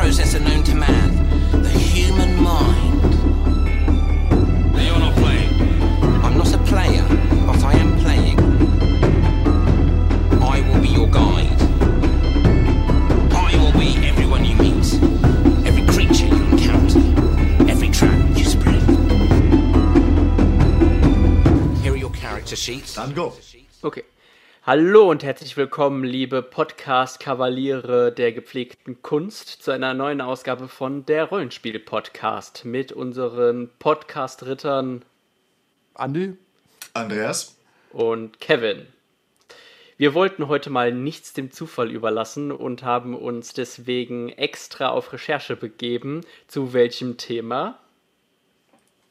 processor known to man, the human mind. Now you're not playing. I'm not a player, but I am playing. I will be your guide. I will be everyone you meet, every creature you encounter, every trap you spread. Here are your character sheets. Dann go. Okay. Hallo und herzlich willkommen, liebe Podcast-Kavaliere der gepflegten Kunst, zu einer neuen Ausgabe von der Rollenspiel-Podcast mit unseren Podcast-Rittern Andi? Andreas. und Kevin. Wir wollten heute mal nichts dem Zufall überlassen und haben uns deswegen extra auf Recherche begeben. Zu welchem Thema?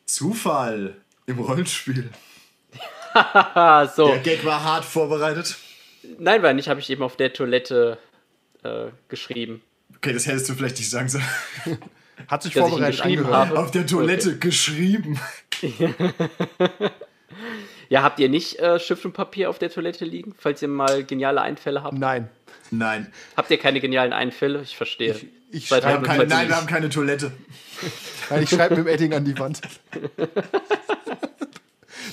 Zufall im Rollenspiel. So. Der Gag war hart vorbereitet. Nein, war nicht, habe ich eben auf der Toilette äh, geschrieben. Okay, das hättest du vielleicht nicht sagen sollen. Hat sich Dass vorbereitet geschrieben angehört. habe. Auf der Toilette geschrieben. Ja, habt ihr nicht äh, Stift und Papier auf der Toilette liegen, falls ihr mal geniale Einfälle habt? Nein. Nein. Habt ihr keine genialen Einfälle? Ich verstehe. Ich- ich Wir haben keine, nein, wir haben keine Toilette. Nein, ich schreibe mit dem Edding an die Wand.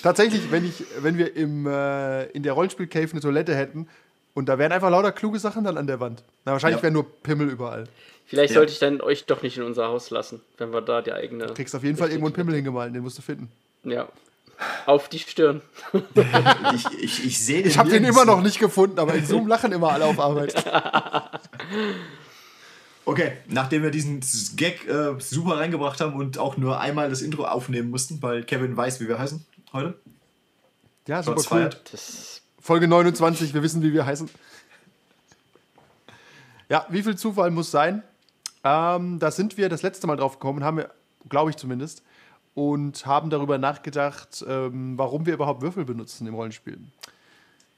Tatsächlich, wenn, ich, wenn wir im, äh, in der Rollenspiel-Cave eine Toilette hätten und da wären einfach lauter kluge Sachen dann an der Wand. Na, wahrscheinlich Ja. wären nur Pimmel überall. Vielleicht Ja. sollte ich dann euch doch nicht in unser Haus lassen, wenn wir da die eigene. Du kriegst auf jeden Fall irgendwo einen Pimmel hingemalt, den musst du finden. Ja. Auf die Stirn. Ich, ich, ich sehe den Ich habe den immer noch nicht gefunden, aber in Zoom lachen immer alle auf Arbeit. Okay, nachdem wir diesen Gag äh, super reingebracht haben und auch nur einmal das Intro aufnehmen mussten, weil Kevin weiß, wie wir heißen heute. Ja, super cool. Folge 29, wir wissen, wie wir heißen. Ja, wie viel Zufall muss sein? Ähm, da sind wir das letzte Mal drauf gekommen, haben wir, glaube ich zumindest, und haben darüber nachgedacht, ähm, warum wir überhaupt Würfel benutzen im Rollenspiel.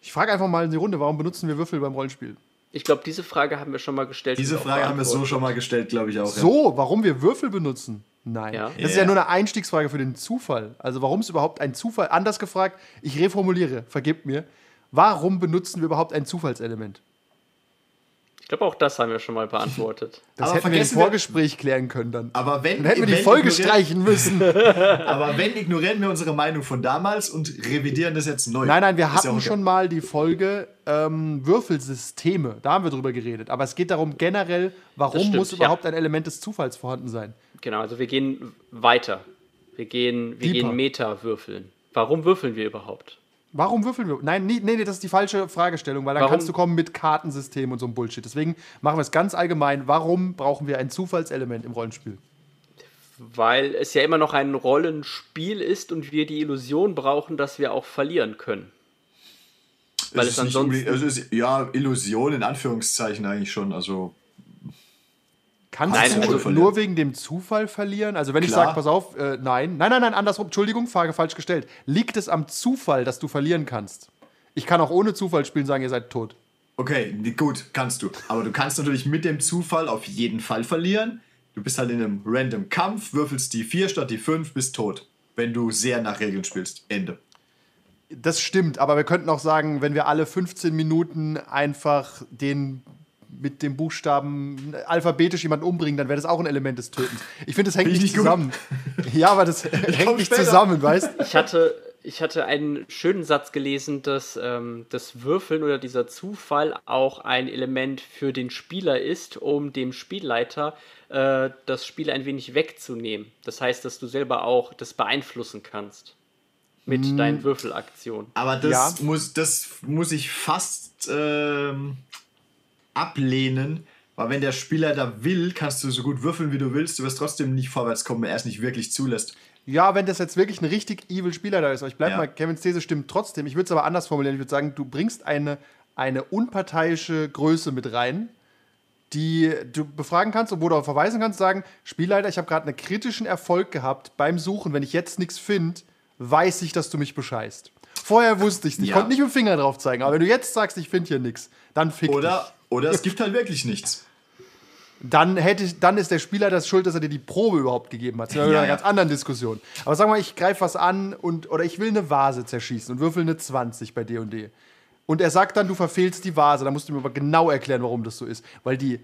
Ich frage einfach mal in die Runde, warum benutzen wir Würfel beim Rollenspiel? ich glaube, diese Frage haben wir schon mal gestellt. Diese Frage haben wir so schon mal gestellt, glaube ich auch. ja. So, warum wir Würfel benutzen? Nein. Ja. Das ist Ja. ja nur eine Einstiegsfrage für den Zufall. Also warum ist überhaupt ein Zufall? Anders gefragt, ich reformuliere, vergebt mir. Warum benutzen wir überhaupt ein Zufallselement? Ich glaube, auch das haben wir schon mal beantwortet. Das Aber hätten wir im vergessen wir- Vorgespräch klären können dann. Aber wenn, Dann hätten wir die wenn Folge ignorieren- streichen müssen. Aber wenn, ignorieren wir unsere Meinung von damals und revidieren das jetzt neu. Nein, nein, wir ja hatten okay. schon mal die Folge ähm, Würfelsysteme. Da haben wir drüber geredet. Aber es geht darum generell, warum stimmt, muss ja. überhaupt ein Element des Zufalls vorhanden sein? Genau, also wir gehen weiter. Wir gehen, wir Deeper. gehen Meta würfeln. Warum würfeln wir überhaupt? Warum würfeln wir? Nein, nee, nee, das ist die falsche Fragestellung, weil dann Warum? kannst du kommen mit Kartensystem und so einem Bullshit. Deswegen machen wir es ganz allgemein. Warum brauchen wir ein Zufallselement im Rollenspiel? Weil es ja immer noch ein Rollenspiel ist und wir die Illusion brauchen, dass wir auch verlieren können. Weil Es es ansonsten- also es ist, ja, Illusion in Anführungszeichen eigentlich schon. Also, Kannst Nein, du also nur wegen dem Zufall verlieren? Also wenn ich Klar. sage, pass auf, äh, nein, nein, nein, nein, andersrum, Entschuldigung, Frage falsch gestellt. Liegt es am Zufall, dass du verlieren kannst? Ich kann auch ohne Zufall spielen und sagen, ihr seid tot. okay, gut, kannst du. Aber du kannst natürlich mit dem Zufall auf jeden Fall verlieren. Du bist halt in einem random Kampf, würfelst die 4 statt die 5, bist tot. Wenn du sehr nach Regeln spielst. Ende. Das stimmt, aber wir könnten auch sagen, wenn wir alle 15 Minuten einfach den mit dem Buchstaben alphabetisch jemanden umbringen, dann wäre das auch ein Element des Tötens. Ich finde, das hängt nicht gut. zusammen. Ja, aber das hängt nicht später. zusammen, weißt Ich hatte, ich hatte einen schönen Satz gelesen, dass ähm, das Würfeln oder dieser Zufall auch ein Element für den Spieler ist, um dem Spielleiter äh, das Spiel ein wenig wegzunehmen. Das heißt, dass du selber auch das beeinflussen kannst mit deinen Würfelaktionen. Aber das, Ja. muss, das muss ich fast ähm, ablehnen, weil wenn der Spieler da will, kannst du so gut würfeln, wie du willst, du wirst trotzdem nicht vorwärts kommen, wenn er es nicht wirklich zulässt. Ja, wenn das jetzt wirklich ein richtig evil Spieler da ist, aber ich bleib Ja. mal, Kevins These stimmt trotzdem. Ich würde es aber anders formulieren. Ich würde sagen, du bringst eine, eine unparteiische Größe mit rein, die du befragen kannst und wo du auch verweisen kannst, sagen, Spielleiter, ich habe gerade einen kritischen Erfolg gehabt beim Suchen. Wenn ich jetzt nichts finde, weiß ich, dass du mich bescheißt. Vorher wusste ich es nicht. Ich Ja. konnte nicht mit dem Finger drauf zeigen. Aber wenn du jetzt sagst, ich finde hier nichts, dann fick Oder, oder es gibt halt wirklich nichts. Dann, hätte dann ist der Spieler das schuld, dass er dir die Probe überhaupt gegeben hat. Das ist ja, Ja, eine ganz anderen Diskussion. Aber sag mal, ich greife was an und, oder ich will eine Vase zerschießen und würfel eine 20 bei D&D. Und er sagt dann, du verfehlst die Vase. Da musst du mir aber genau erklären, warum das so ist. Weil die,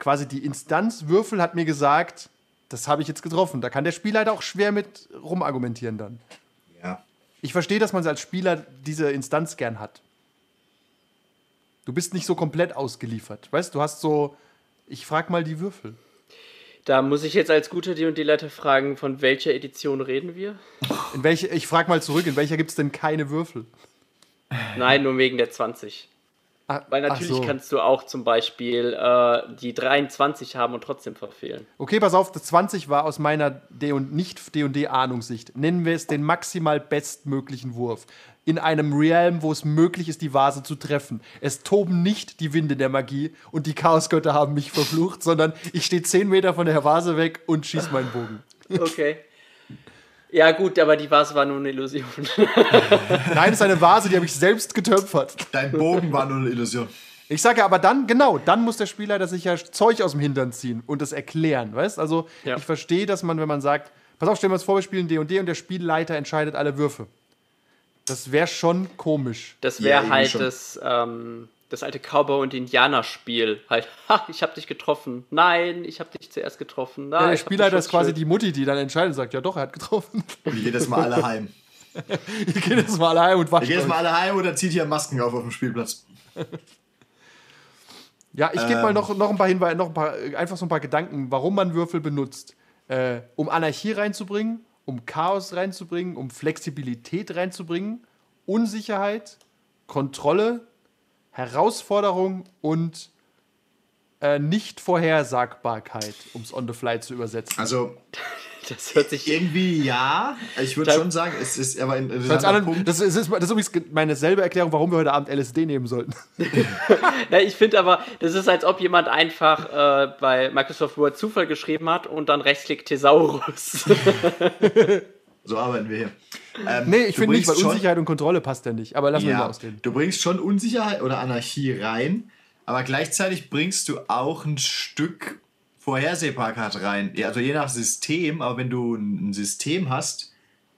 quasi die Instanzwürfel hat mir gesagt, das habe ich jetzt getroffen. Da kann der Spielleiter auch schwer mit rumargumentieren dann. Ja. Ich verstehe, dass man als Spieler diese Instanz gern hat. Du bist nicht so komplett ausgeliefert. Weißt du, hast so, ich frag mal die Würfel. Da muss ich jetzt als guter D&D-Leiter fragen, von welcher Edition reden wir? In welche, ich frag mal zurück, in welcher gibt es denn keine Würfel? Nein, nur wegen der 20. Ah, Weil ach natürlich so. kannst du auch zum Beispiel äh, die 23 haben und trotzdem verfehlen. Okay, pass auf, das 20 war aus meiner D und nicht D&D-Ahnungssicht. Nennen wir es den maximal bestmöglichen Wurf. In einem Realm, wo es möglich ist, die Vase zu treffen. Es toben nicht die Winde der Magie und die Chaosgötter haben mich verflucht, sondern ich stehe 10 Meter von der Vase weg und schieß meinen Bogen. Okay. ja, gut, aber die Vase war nur eine Illusion. Nein, es ist eine Vase, die habe ich selbst getöpfert. Dein Bogen war nur eine Illusion. Ich sage ja, aber dann, genau, dann muss der Spielleiter sich ja Zeug aus dem Hintern ziehen und das erklären, weißt? Also, Ja. ich verstehe, dass man, wenn man sagt, pass auf, stellen wir uns vor, wir spielen D&D und D und der Spielleiter entscheidet alle Würfe. Das wäre schon komisch. Das Ja, wäre irgendwie halt das, ähm, das alte Cowboy- und Indianer-Spiel. Halt, ha, ich hab dich getroffen. Nein, ich hab dich zuerst getroffen. Nein, Ja, der Spielleiter ist quasi die Mutti, die dann entscheidet und sagt, ja doch, er hat getroffen. Und jedes Mal alle heim. Jetzt mal heim und wasche Jedes Mal alle heim oder zieht hier Masken auf auf dem Spielplatz. Ja, ich Ähm. gebe mal noch, noch ein paar Hinweise, noch ein paar, einfach so ein paar Gedanken, warum man Würfel benutzt. Äh, um Anarchie reinzubringen, um Chaos reinzubringen, um Flexibilität reinzubringen, Unsicherheit, Kontrolle, Herausforderung und äh, Nicht-Vorhersagbarkeit, um es on the fly zu übersetzen. Also Das hört sich irgendwie ja. Ich würde schon sagen, es ist aber ein interessanter Punkt. das, ist, das ist übrigens meine selbe Erklärung, warum wir heute Abend LSD nehmen sollten. Ja, ich finde aber, das ist, als ob jemand einfach äh, bei Microsoft Word Zufall geschrieben hat und dann Rechtsklick Thesaurus. So arbeiten wir hier. Ähm, Nee, ich finde nicht, weil schon- Unsicherheit und Kontrolle passt ja nicht. Aber lass mal Ja, mal ausreden. du bringst schon Unsicherheit oder Anarchie rein, aber gleichzeitig bringst du auch ein Stück Vorhersehbarkeit rein. Ja, also je nach System, aber wenn du ein System hast,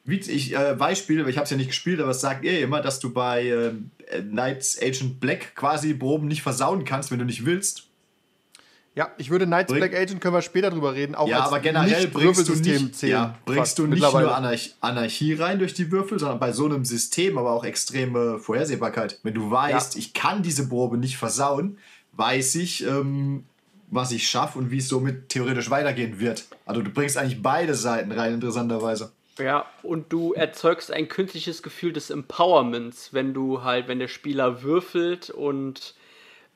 wie ich, äh, Beispiel, ich habe es ja nicht gespielt, aber es sagt ihr immer, dass du bei äh, Knights Agent Black quasi Proben nicht versauen kannst, wenn du nicht willst. Ja, ich würde Knights Bring- Black Agent, können wir später drüber reden, auch Ja, aber generell bringst du nicht, zählen. ja, bringst du nicht nur Anarch Anarchie rein durch die Würfel, sondern bei so einem System aber auch extreme Vorhersehbarkeit. Wenn du weißt, ich kann diese Probe nicht versauen, weiß ich, ähm, was ich schaffe und wie es somit theoretisch weitergehen wird. Also du bringst eigentlich beide Seiten rein, interessanterweise. ja, und du erzeugst ein künstliches Gefühl des Empowerments, wenn du halt, wenn der Spieler würfelt und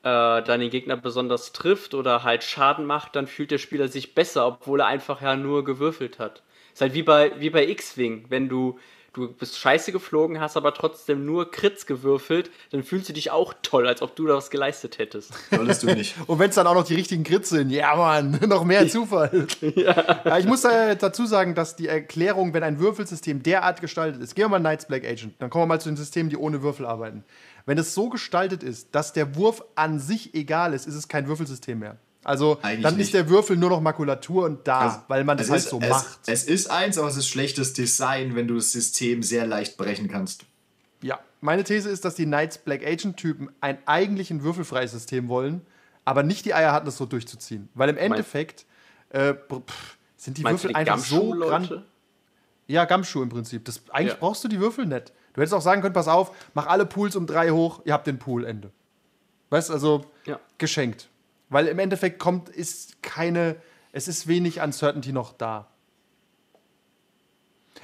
äh, dann den Gegner besonders trifft oder halt Schaden macht, dann fühlt der Spieler sich besser, obwohl er einfach ja nur gewürfelt hat. Ist halt wie bei, wie bei X-Wing, wenn du, du bist scheiße geflogen, hast aber trotzdem nur Crits gewürfelt, dann fühlst du dich auch toll, als ob du da was geleistet hättest. Solltest du nicht. Und wenn es dann auch noch die richtigen Crits sind, ja Mann, noch mehr Zufall. ja. ich muss da dazu sagen, dass die Erklärung, wenn ein Würfelsystem derart gestaltet ist, gehen wir mal Knights Black Agent, dann kommen wir mal zu den Systemen, die ohne Würfel arbeiten. Wenn es so gestaltet ist, dass der Wurf an sich egal ist, ist es kein Würfelsystem mehr. Also Eigentlich dann nicht. ist der Würfel nur noch Makulatur und da, Also, weil man das halt ist, so es, macht. Es ist eins, aber es ist schlechtes Design, wenn du das System sehr leicht brechen kannst. Ja, meine These ist, dass die Knights Black Agent Typen ein eigentlichen würfelfreies System wollen, aber nicht die Eier hatten, das so durchzuziehen. Weil im Endeffekt äh, pff, sind die Würfel die einfach so gran Gumshoe-Leute? Ja, Gamschuh im Prinzip. Das, eigentlich Ja. brauchst du die Würfel nicht. Du hättest auch sagen können, pass auf, mach alle Pools um drei hoch, ihr habt den Pool, Ende. Weißt du, also Ja. geschenkt. Weil im Endeffekt kommt, ist keine, es ist wenig Uncertainty noch da.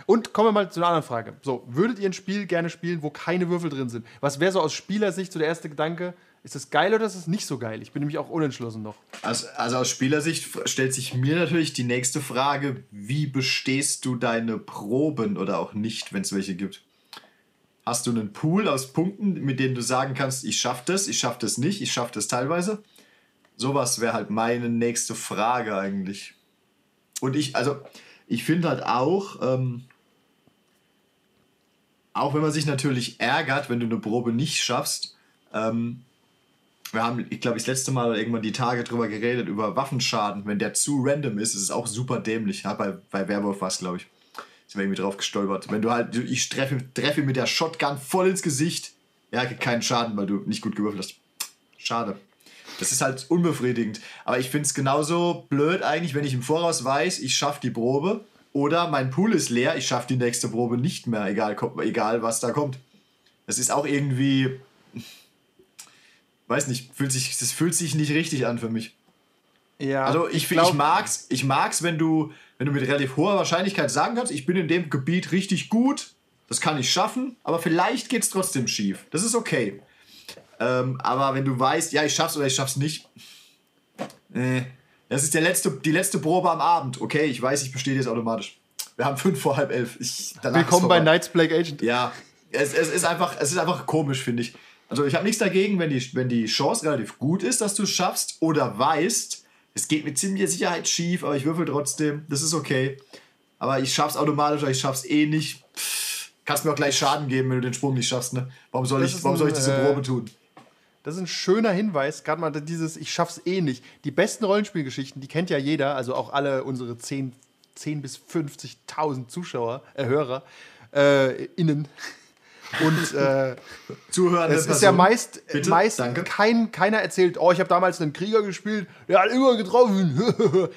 Und kommen wir mal zu einer anderen Frage. So, würdet ihr ein Spiel gerne spielen, wo keine Würfel drin sind? Was wäre so aus Spielersicht so der erste Gedanke? Ist das geil oder ist es nicht so geil? Ich bin nämlich auch unentschlossen noch. Also, also aus Spielersicht stellt sich mir natürlich die nächste Frage, wie bestehst du deine Proben oder auch nicht, wenn es welche gibt? Hast du einen Pool aus Punkten, mit denen du sagen kannst, ich schaffe das, ich schaffe das nicht, ich schaffe das teilweise? Sowas wäre halt meine nächste Frage eigentlich. Und ich, also, ich finde halt auch, ähm, auch wenn man sich natürlich ärgert, wenn du eine Probe nicht schaffst, ähm, wir haben, ich glaube, das letzte Mal irgendwann die Tage drüber geredet, über Waffenschaden. Wenn der zu random ist, ist es auch super dämlich. Ja, bei, bei Werwolf war es, glaube ich. Sind wir irgendwie drauf gestolpert. Wenn du halt, ich treffe, treffe mit der Shotgun voll ins Gesicht, ja, keinen Schaden, weil du nicht gut gewürfelt hast. Schade. Das ist halt unbefriedigend. Aber ich finde es genauso blöd eigentlich, wenn ich im Voraus weiß, ich schaffe die Probe oder mein Pool ist leer, ich schaffe die nächste Probe nicht mehr, egal, egal was da kommt. Das ist auch irgendwie, weiß nicht, fühlt sich, das fühlt sich nicht richtig an für mich. Ja, Also ich, ich, ich mag's, ich mag's, wenn du, wenn du mit relativ hoher Wahrscheinlichkeit sagen kannst, ich bin in dem Gebiet richtig gut, das kann ich schaffen, aber vielleicht geht's trotzdem schief. Das ist okay. Ähm, aber wenn du weißt, ja, ich schaff's oder ich schaff's nicht, äh, das ist der letzte, die letzte Probe am Abend. Okay, ich weiß, ich bestehe jetzt automatisch. Wir haben fünf vor halb elf. Ich, Willkommen bei. Knights Black Agent. Ja, es, es, ist einfach, es ist einfach komisch, finde ich. Also ich habe nichts dagegen, wenn die, wenn die Chance relativ gut ist, dass du es schaffst oder weißt, es geht mit ziemlicher Sicherheit schief, aber ich würfel trotzdem, das ist okay. Aber ich schaff's automatisch oder ich schaff's eh nicht. Pff, kannst mir auch gleich Schaden geben, wenn du den Sprung nicht schaffst, ne? Warum soll, Das ich, warum ein, soll ich diese äh, Probe tun? Das ist ein schöner Hinweis, gerade mal dieses Ich schaff's eh nicht. Die besten Rollenspielgeschichten, die kennt ja jeder, also auch alle unsere 10, 10 bis 50.000 Zuschauer, äh, Hörer, äh, innen. Und äh, Zuhörende es ist ja Person, meist, bitte, meist danke. kein, keiner erzählt, oh, ich habe damals einen Krieger gespielt, der hat immer getroffen.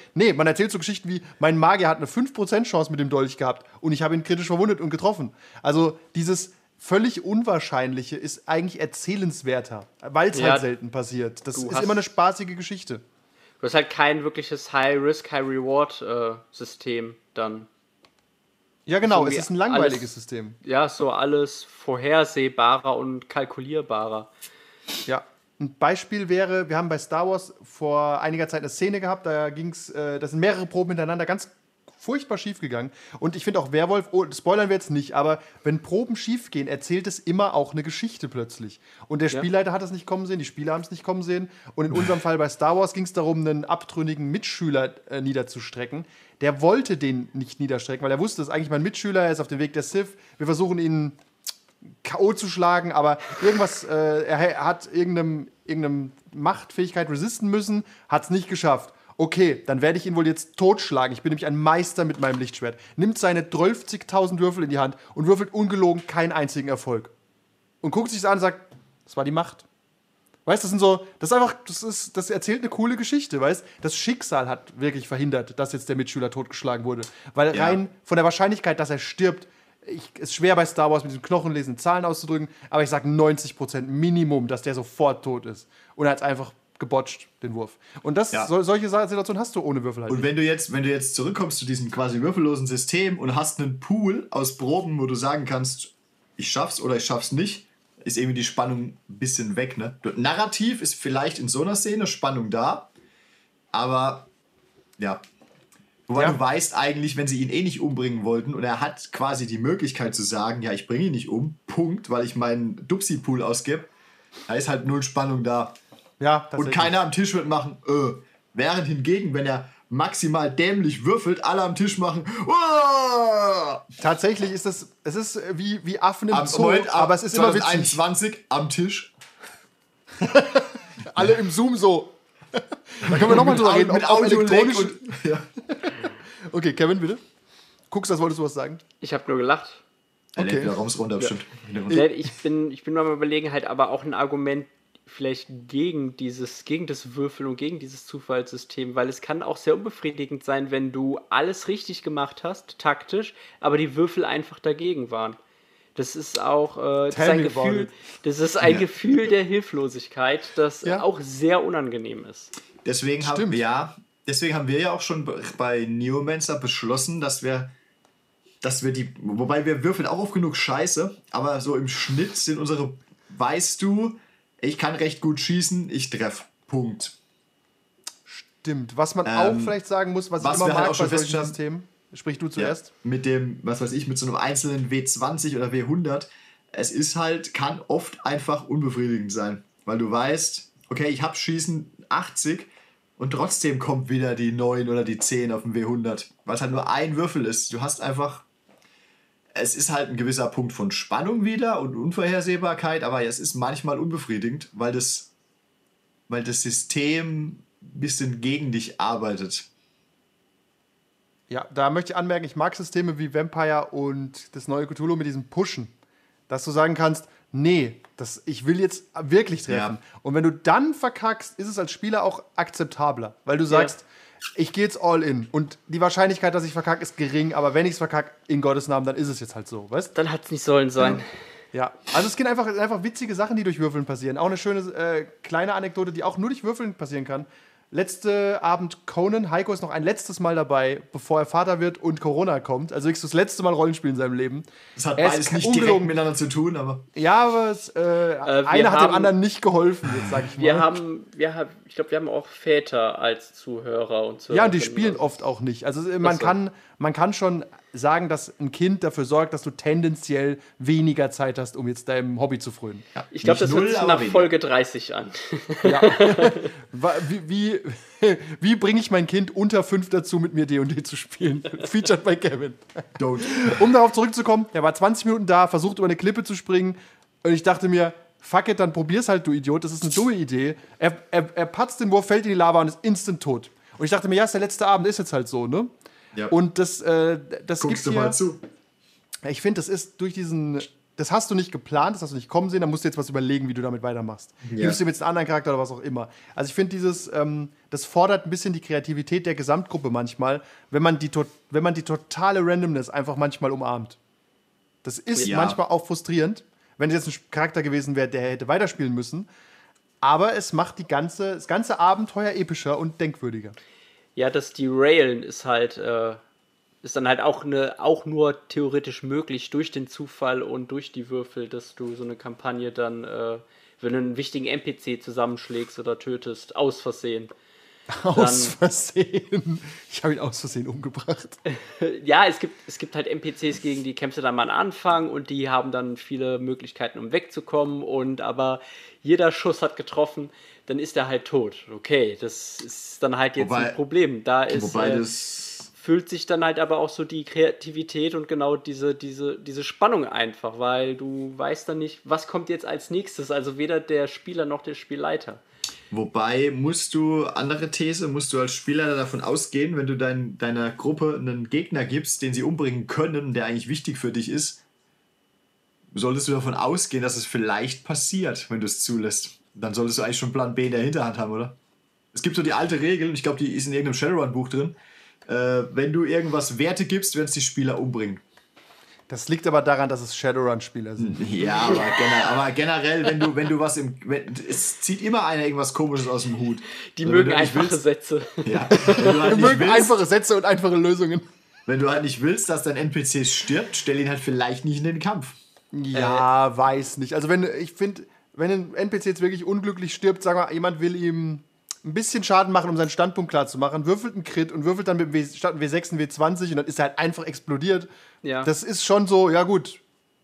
nee, man erzählt so Geschichten wie, mein Magier hat eine 5% Chance mit dem Dolch gehabt und ich habe ihn kritisch verwundet und getroffen. Also dieses völlig Unwahrscheinliche ist eigentlich erzählenswerter, weil es Ja, halt selten passiert. Das ist immer eine spaßige Geschichte. Du hast halt kein wirkliches High-Risk, High-Reward-System dann. Ja, genau, es ist ein langweiliges alles- System. Ja, so alles vorhersehbarer und kalkulierbarer. Ja. Ein Beispiel wäre, wir haben bei Star Wars vor einiger Zeit eine Szene gehabt, da ging's, äh, da sind mehrere Proben hintereinander ganz furchtbar schief gegangen. Und ich finde auch Werwolf, oh, spoilern wir jetzt nicht, aber wenn Proben schief gehen, erzählt es immer auch eine Geschichte plötzlich. Und der Ja. Spielleiter hat es nicht kommen sehen, die Spieler haben es nicht kommen sehen. Und in unserem Fall bei Star Wars ging es darum, einen abtrünnigen Mitschüler äh, niederzustrecken. Der wollte den nicht niederstrecken, weil er wusste, das ist eigentlich mein Mitschüler, er ist auf dem Weg der Sith. Wir versuchen ihn K.O. zu schlagen, aber irgendwas, äh, er, er hat irgendeinem, irgendeinem Machtfähigkeit resisten müssen, hat es nicht geschafft. Okay, dann werde ich ihn wohl jetzt totschlagen. Ich bin nämlich ein Meister mit meinem Lichtschwert. Nimmt seine 12.000 Würfel in die Hand und würfelt ungelogen keinen einzigen Erfolg. Und guckt sich an und sagt, das war die Macht. Weißt du, das sind so, das ist einfach, das ist, das erzählt eine coole Geschichte, weißt Das Schicksal hat wirklich verhindert, dass jetzt der Mitschüler totgeschlagen wurde. Weil Ja. rein von der Wahrscheinlichkeit, dass er stirbt, ich, ist schwer bei Star Wars mit diesem Knochenlesen Zahlen auszudrücken, aber ich sage 90% Minimum, dass der sofort tot ist. Und er hat einfach gebotcht, den Wurf. Und das, Ja. so, solche Situationen hast du ohne Würfel halt Und nicht. wenn du jetzt, wenn du jetzt zurückkommst zu diesem quasi würfellosen System und hast einen Pool aus Proben, wo du sagen kannst, ich schaff's oder ich schaff's nicht, ist irgendwie die Spannung ein bisschen weg, ne? Narrativ ist vielleicht in so einer Szene Spannung da, aber ja. Wobei Ja. du weißt eigentlich, wenn sie ihn eh nicht umbringen wollten und er hat quasi die Möglichkeit zu sagen, ja, ich bringe ihn nicht um, Punkt, weil ich meinen Dupsi-Pool ausgebe, da ist halt null Spannung da. Ja, Und keiner am Tisch wird machen, äh. Während hingegen, wenn er maximal dämlich würfelt, alle am Tisch machen, "Uah!" Tatsächlich ist das, es ist wie, wie Affen im am, Zoo, Moment, ab aber es ist immer witzig. 2021 am Tisch. Alle im Zoom so. da können wir nochmal drüber reden, mit ob, elektronisch... und, ja. Okay, Kevin, bitte. Guckst, das wolltest du was sagen? Ich habe nur gelacht. Er Okay. wieder Raums runter, bestimmt. Ne, Ich bin, ich bin mal überlegen, halt aber auch ein Argument vielleicht gegen dieses, gegen das Würfeln und gegen dieses Zufallssystem, weil es kann auch sehr unbefriedigend sein, wenn du alles richtig gemacht hast, taktisch, aber die Würfel einfach dagegen waren. Das ist auch äh, das ist ein Gefühl, das ist ein Ja. Gefühl der Hilflosigkeit, das Ja. auch sehr unangenehm ist. Deswegen haben, ja, deswegen haben wir ja auch schon be- bei Neomancer beschlossen, dass wir, dass wir die, wobei wir würfeln auch oft genug Scheiße, aber so im Schnitt sind unsere, weißt du, ich kann recht gut schießen, ich treff. Punkt. Stimmt. Was man auch Ähm, vielleicht sagen muss, was, was ich immer halt mag auch schon bei solchen Systemen. Sprich du Ja, zuerst. mit dem, was weiß ich, mit so einem einzelnen W20 oder W100. Es ist halt, kann oft einfach unbefriedigend sein. Weil du weißt, okay, ich habe Schießen 80 und trotzdem kommt wieder die 9 oder die 10 auf dem W100. Weil es halt nur ein Würfel ist. Du hast einfach. Es ist halt ein gewisser Punkt von Spannung wieder und Unvorhersehbarkeit, aber es ist manchmal unbefriedigend, weil das, weil das System ein bisschen gegen dich arbeitet. Ja, da möchte ich anmerken, ich mag Systeme wie Vampire und das neue Cthulhu mit diesem Pushen. Dass du sagen kannst, nee, das, ich will jetzt wirklich treffen. Ja. Und wenn du dann verkackst, ist es als Spieler auch akzeptabler, weil du sagst, ich gehe jetzt all in. Und die Wahrscheinlichkeit, dass ich verkacke, ist gering, aber wenn ich es verkacke, in Gottes Namen, dann ist es jetzt halt so, weißt Dann hat es nicht sollen sein. Ja, also es gibt einfach, einfach witzige Sachen, die durch Würfeln passieren. Auch eine schöne äh, kleine Anekdote, die auch nur durch Würfeln passieren kann. Letzte Abend Conan, Heiko ist noch ein letztes Mal dabei, bevor er Vater wird und Corona kommt. Also wirklich das letzte Mal Rollenspiel in seinem Leben. Das hat Er ist beides nicht direkt miteinander zu tun, aber Ja, aber es, äh, wir einer hat dem anderen nicht geholfen, jetzt sag ich mal. Wir haben, wir haben, ich glaube, wir haben auch Väter als Zuhörer und Zuhörer. ja, und die spielen oft auch nicht. Also äh, man, so. kann, man kann schon sagen, dass ein Kind dafür sorgt, dass du tendenziell weniger Zeit hast, um jetzt deinem Hobby zu frönen. Ich glaube, das hört null, sich aber nach weniger. Folge 30 an. Wa- Wie, wie, wie bringe ich mein Kind unter fünf dazu, mit mir D&D zu spielen? Featured by Kevin. don't. Um darauf zurückzukommen, er war 20 Minuten da, versucht über eine Klippe zu springen und ich dachte mir, fuck it, dann probier's halt, du Idiot, das ist eine dumme Idee. Er, er, er patzt den Wurf, fällt in die Lava und ist instant tot. Und ich dachte mir, ja, ist der letzte Abend, ist jetzt halt so, ne? Ja. Und das, äh, das Guckst gibt du hier, mal zu. ich finde, das ist durch diesen, das hast du nicht geplant, das hast du nicht kommen sehen, da musst du jetzt was überlegen, wie du damit weitermachst. Ja. Gibst du ihm jetzt einen anderen Charakter oder was auch immer. Also ich finde dieses, ähm, das fordert ein bisschen die Kreativität der Gesamtgruppe manchmal, wenn man die, wenn man die totale Randomness einfach manchmal umarmt. Das ist Ja. manchmal auch frustrierend, wenn es jetzt ein Charakter gewesen wäre, der hätte weiterspielen müssen. Aber es macht die ganze, das ganze Abenteuer epischer und denkwürdiger. Ja, das Derailen ist halt, äh, ist dann halt auch, eine, auch nur theoretisch möglich durch den Zufall und durch die Würfel, dass du so eine Kampagne dann, äh, wenn du einen wichtigen NPC zusammenschlägst oder tötest, aus Versehen. Aus Versehen. Ich habe ihn aus Versehen umgebracht. Ja, es gibt, es gibt halt NPCs, gegen die kämpfst du dann mal am Anfang und die haben dann viele Möglichkeiten, um wegzukommen. Und aber jeder Schuss hat getroffen, dann ist er halt tot. Okay, das ist dann halt jetzt Wobei- ein Problem. Da ist, Wobei äh, das. fühlt sich dann halt aber auch so die Kreativität und genau diese, diese, diese Spannung einfach, weil du weißt dann nicht, was kommt jetzt als nächstes. Also weder der Spieler noch der Spielleiter. Wobei musst du, andere These, musst du als Spieler davon ausgehen, wenn du dein, deiner Gruppe einen Gegner gibst, den sie umbringen können, der eigentlich wichtig für dich ist, solltest du davon ausgehen, dass es vielleicht passiert, wenn du es zulässt. Dann solltest du eigentlich schon Plan B in der Hinterhand haben, oder? Es gibt so die alte Regel, und ich glaube, die ist in irgendeinem Shadowrun-Buch drin. Äh, wenn du irgendwas Werte gibst, werden es die Spieler umbringen. Das liegt aber daran, dass es Shadowrun-Spieler sind. Ja, aber, gener aber generell, wenn du, wenn du was im. Wenn, es zieht immer einer irgendwas komisches aus dem Hut. Die Also mögen einfache willst- Sätze. Ja, halt mögen willst, einfache Sätze und einfache Lösungen. wenn du halt nicht willst, dass dein NPC stirbt, stell ihn halt vielleicht nicht in den Kampf. Ja, weiß nicht. Also wenn ich finde, wenn ein NPC jetzt wirklich unglücklich stirbt, sagen wir, jemand will ihm ein bisschen Schaden machen, um seinen Standpunkt klar zu machen, würfelt einen Crit und würfelt dann mit dem W statt einem W6 ein W20 und dann ist er halt einfach explodiert. Ja. Das ist schon so, ja gut,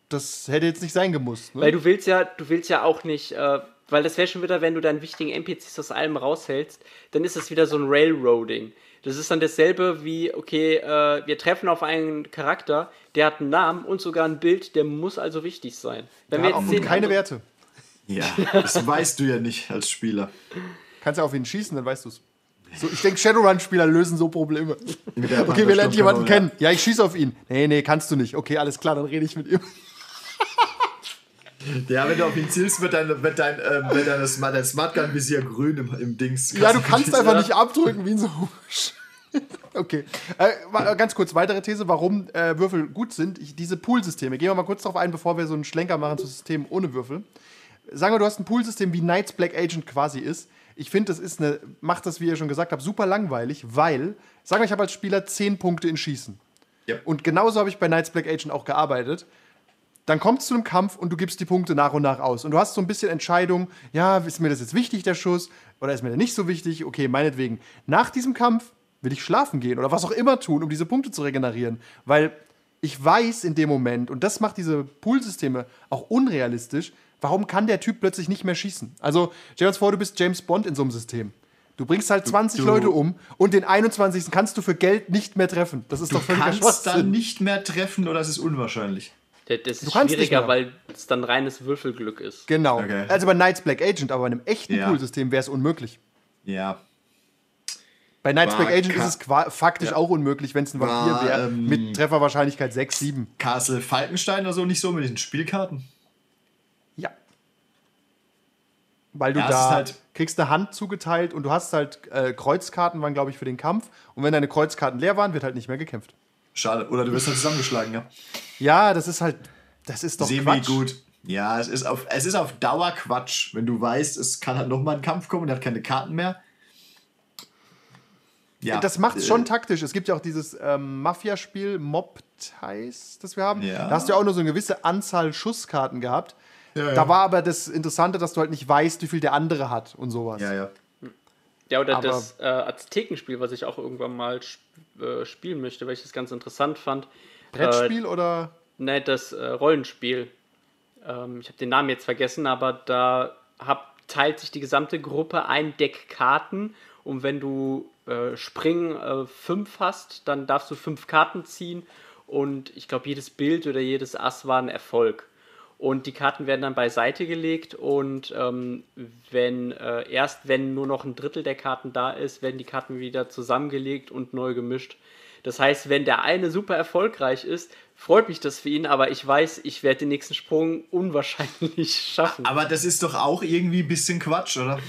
das hätte jetzt nicht sein gemusst. Ne? Weil du willst ja, du willst ja auch nicht, äh, weil das wäre schon wieder, wenn du deinen wichtigen NPCs aus allem raushältst, dann ist es wieder so ein Railroading. Das ist dann dasselbe wie, okay, äh, wir treffen auf einen Charakter, der hat einen Namen und sogar ein Bild, der muss also wichtig sein. Wenn ja, und zehn keine andere- Werte. Ja, das weißt du ja nicht als Spieler. Kannst ja auf ihn schießen, dann weißt du es. So, ich denke, Shadowrun-Spieler lösen so Probleme. Okay, wir lernen jemanden Pantherstoppkanone, kennen. Ja, ich schieße auf ihn. Nee, nee, kannst du nicht. Okay, alles klar, dann rede ich mit ihm. Ja, wenn du auf ihn zielst, wird dein, wird dein, ähm, wird dein, Smart, dein Smartgun-Visier grün im, im Dings. Ja, du kannst einfach Ja. nicht abdrücken wie ein so. Okay. Äh, wa- ganz kurz, weitere These, warum äh, Würfel gut sind. Ich, diese Poolsysteme. Gehen wir mal kurz darauf ein, bevor wir so einen Schlenker machen zu Systemen ohne Würfel. Sagen wir, du hast ein Poolsystem, wie Knights Black Agent quasi ist. Ich finde, das ist eine, macht das, wie ihr schon gesagt habt, super langweilig, weil, sagen wir, ich habe als Spieler 10 Punkte in Schießen. Ja. Und genauso habe ich bei Knights Black Agent auch gearbeitet. Dann kommt es zu einem Kampf und du gibst die Punkte nach und nach aus. Und du hast so ein bisschen Entscheidung, ja, ist mir das jetzt wichtig, der Schuss, oder ist mir der nicht so wichtig? Okay, meinetwegen. Nach diesem Kampf will ich schlafen gehen oder was auch immer tun, um diese Punkte zu regenerieren. Weil ich weiß in dem Moment, und das macht diese Poolsysteme auch unrealistisch, warum kann der Typ plötzlich nicht mehr schießen? Also, stell dir uns vor, du bist James Bond in so einem System. Du bringst halt 20 du- Leute um und den 21. kannst du für Geld nicht mehr treffen. Das ist Du doch völliger kannst dann nicht mehr treffen oder es ist unwahrscheinlich. Das das ist schwieriger, weil es dann reines Würfelglück ist. Genau. Okay. Also bei Knights Black Agent, aber bei einem echten Ja. Poolsystem wäre es unmöglich. Ja. Bei Knights War Black Agent ka- ist es faktisch Ja. auch unmöglich, wenn es ein Vampir wäre. ähm, mit Trefferwahrscheinlichkeit 6, 7. Castle Falkenstein oder so nicht so mit den Spielkarten? Weil du Ja, da halt- kriegst eine Hand zugeteilt und du hast halt äh, Kreuzkarten, waren glaube ich für den Kampf. Und wenn deine Kreuzkarten leer waren, wird halt nicht mehr gekämpft. Schade. Oder du wirst halt zusammengeschlagen, ja. Ja, das ist halt, das ist doch Semi Quatsch. gut. Ja, es ist, auf, es ist auf Dauer Quatsch, wenn du weißt, es kann halt nochmal ein Kampf kommen und er hat keine Karten mehr. Ja, Das macht es äh, schon taktisch. Es gibt ja auch dieses ähm, Mafia-Spiel Mob Ties, das wir haben. Ja. Da hast du ja auch nur so eine gewisse Anzahl Schusskarten gehabt. Ja, Da war aber das Interessante, dass du halt nicht weißt, wie viel der andere hat und sowas. Ja, ja. Ja, oder Aber- das äh, Aztekenspiel, was ich auch irgendwann mal sp äh, spielen möchte, weil ich das ganz interessant fand. Brettspiel oder? Ne, das äh, Rollenspiel. Ähm, ich habe den Namen jetzt vergessen, aber da hab, teilt sich die gesamte Gruppe ein Deck Karten und wenn du äh, Springen äh, fünf hast, dann darfst du fünf Karten ziehen und ich glaube, jedes Bild oder jedes Ass war ein Erfolg. Und die Karten werden dann beiseite gelegt und ähm, wenn äh, erst wenn nur noch ein Drittel der Karten da ist, werden die Karten wieder zusammengelegt und neu gemischt. Das heißt, wenn der eine super erfolgreich ist, freut mich das für ihn, aber ich weiß, ich werde den nächsten Sprung unwahrscheinlich schaffen. Aber das ist doch auch irgendwie ein bisschen Quatsch, oder?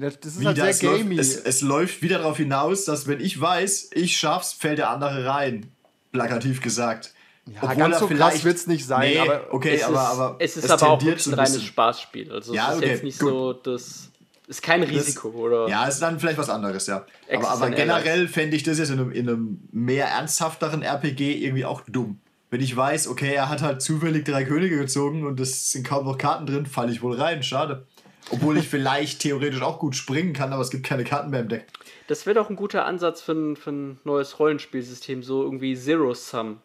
Das ist Wie halt sehr das läuft. gamey. Es, es läuft wieder darauf hinaus, dass wenn ich weiß, ich schaff's, fällt der andere rein. Plakativ gesagt. Ja, ganz so krass wird's nicht sein, Nee, aber okay, es, aber, ist, aber es ist aber auch ein ein reines. Spaßspiel. Also Ja, es ist okay, jetzt nicht gut. so, das ist kein Risiko, oder? Ja, ist dann vielleicht was anderes, ja. Aber, aber generell fände ich das jetzt in einem, in einem mehr ernsthafteren RPG irgendwie auch dumm. Wenn ich weiß, okay, er hat halt zufällig drei Könige gezogen und es sind kaum noch Karten drin, falle ich wohl rein. Schade. Obwohl ich vielleicht theoretisch auch gut springen kann, aber es gibt keine Karten mehr im Deck. Das wäre doch ein guter Ansatz für ein, für ein neues Rollenspielsystem, so irgendwie Zero Sum.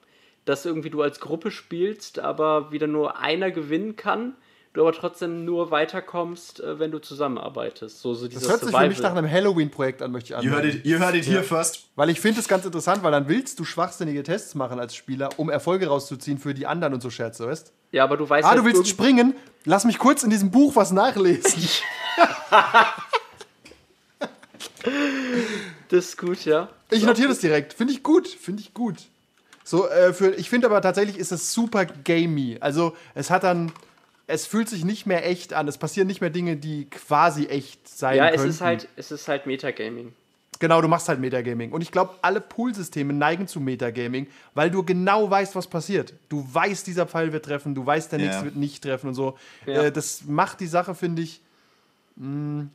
Dass irgendwie du als Gruppe spielst, aber wieder nur einer gewinnen kann, du aber trotzdem nur weiterkommst, äh, wenn du zusammenarbeitest. So, so das hört sich für mich nach einem Halloween-Projekt an, möchte ich You heard anmerken. it, you heard it here first. Weil ich finde es ganz interessant, weil dann willst du schwachsinnige Tests machen als Spieler, um Erfolge rauszuziehen für die anderen und so Scherze, weißt Ja, aber du weißt Ah, du willst springen? Lass mich kurz in diesem Buch was nachlesen. Das ist gut, ja. Ich notiere das direkt. Finde ich gut. Finde ich gut. So, äh, für, ich finde aber tatsächlich ist es super gamey. Also, es hat dann. Es fühlt sich nicht mehr echt an. Es passieren nicht mehr Dinge, die quasi echt sein Ja, es könnten. ist halt, es ist halt Metagaming. Genau, du machst halt Metagaming. Und ich glaube, alle Poolsysteme neigen zu Metagaming, weil du genau weißt, was passiert. Du weißt, dieser Pfeil wird treffen, du weißt, der Ja. nächste wird nicht treffen und so. Ja. Äh, das macht die Sache, finde ich. mh,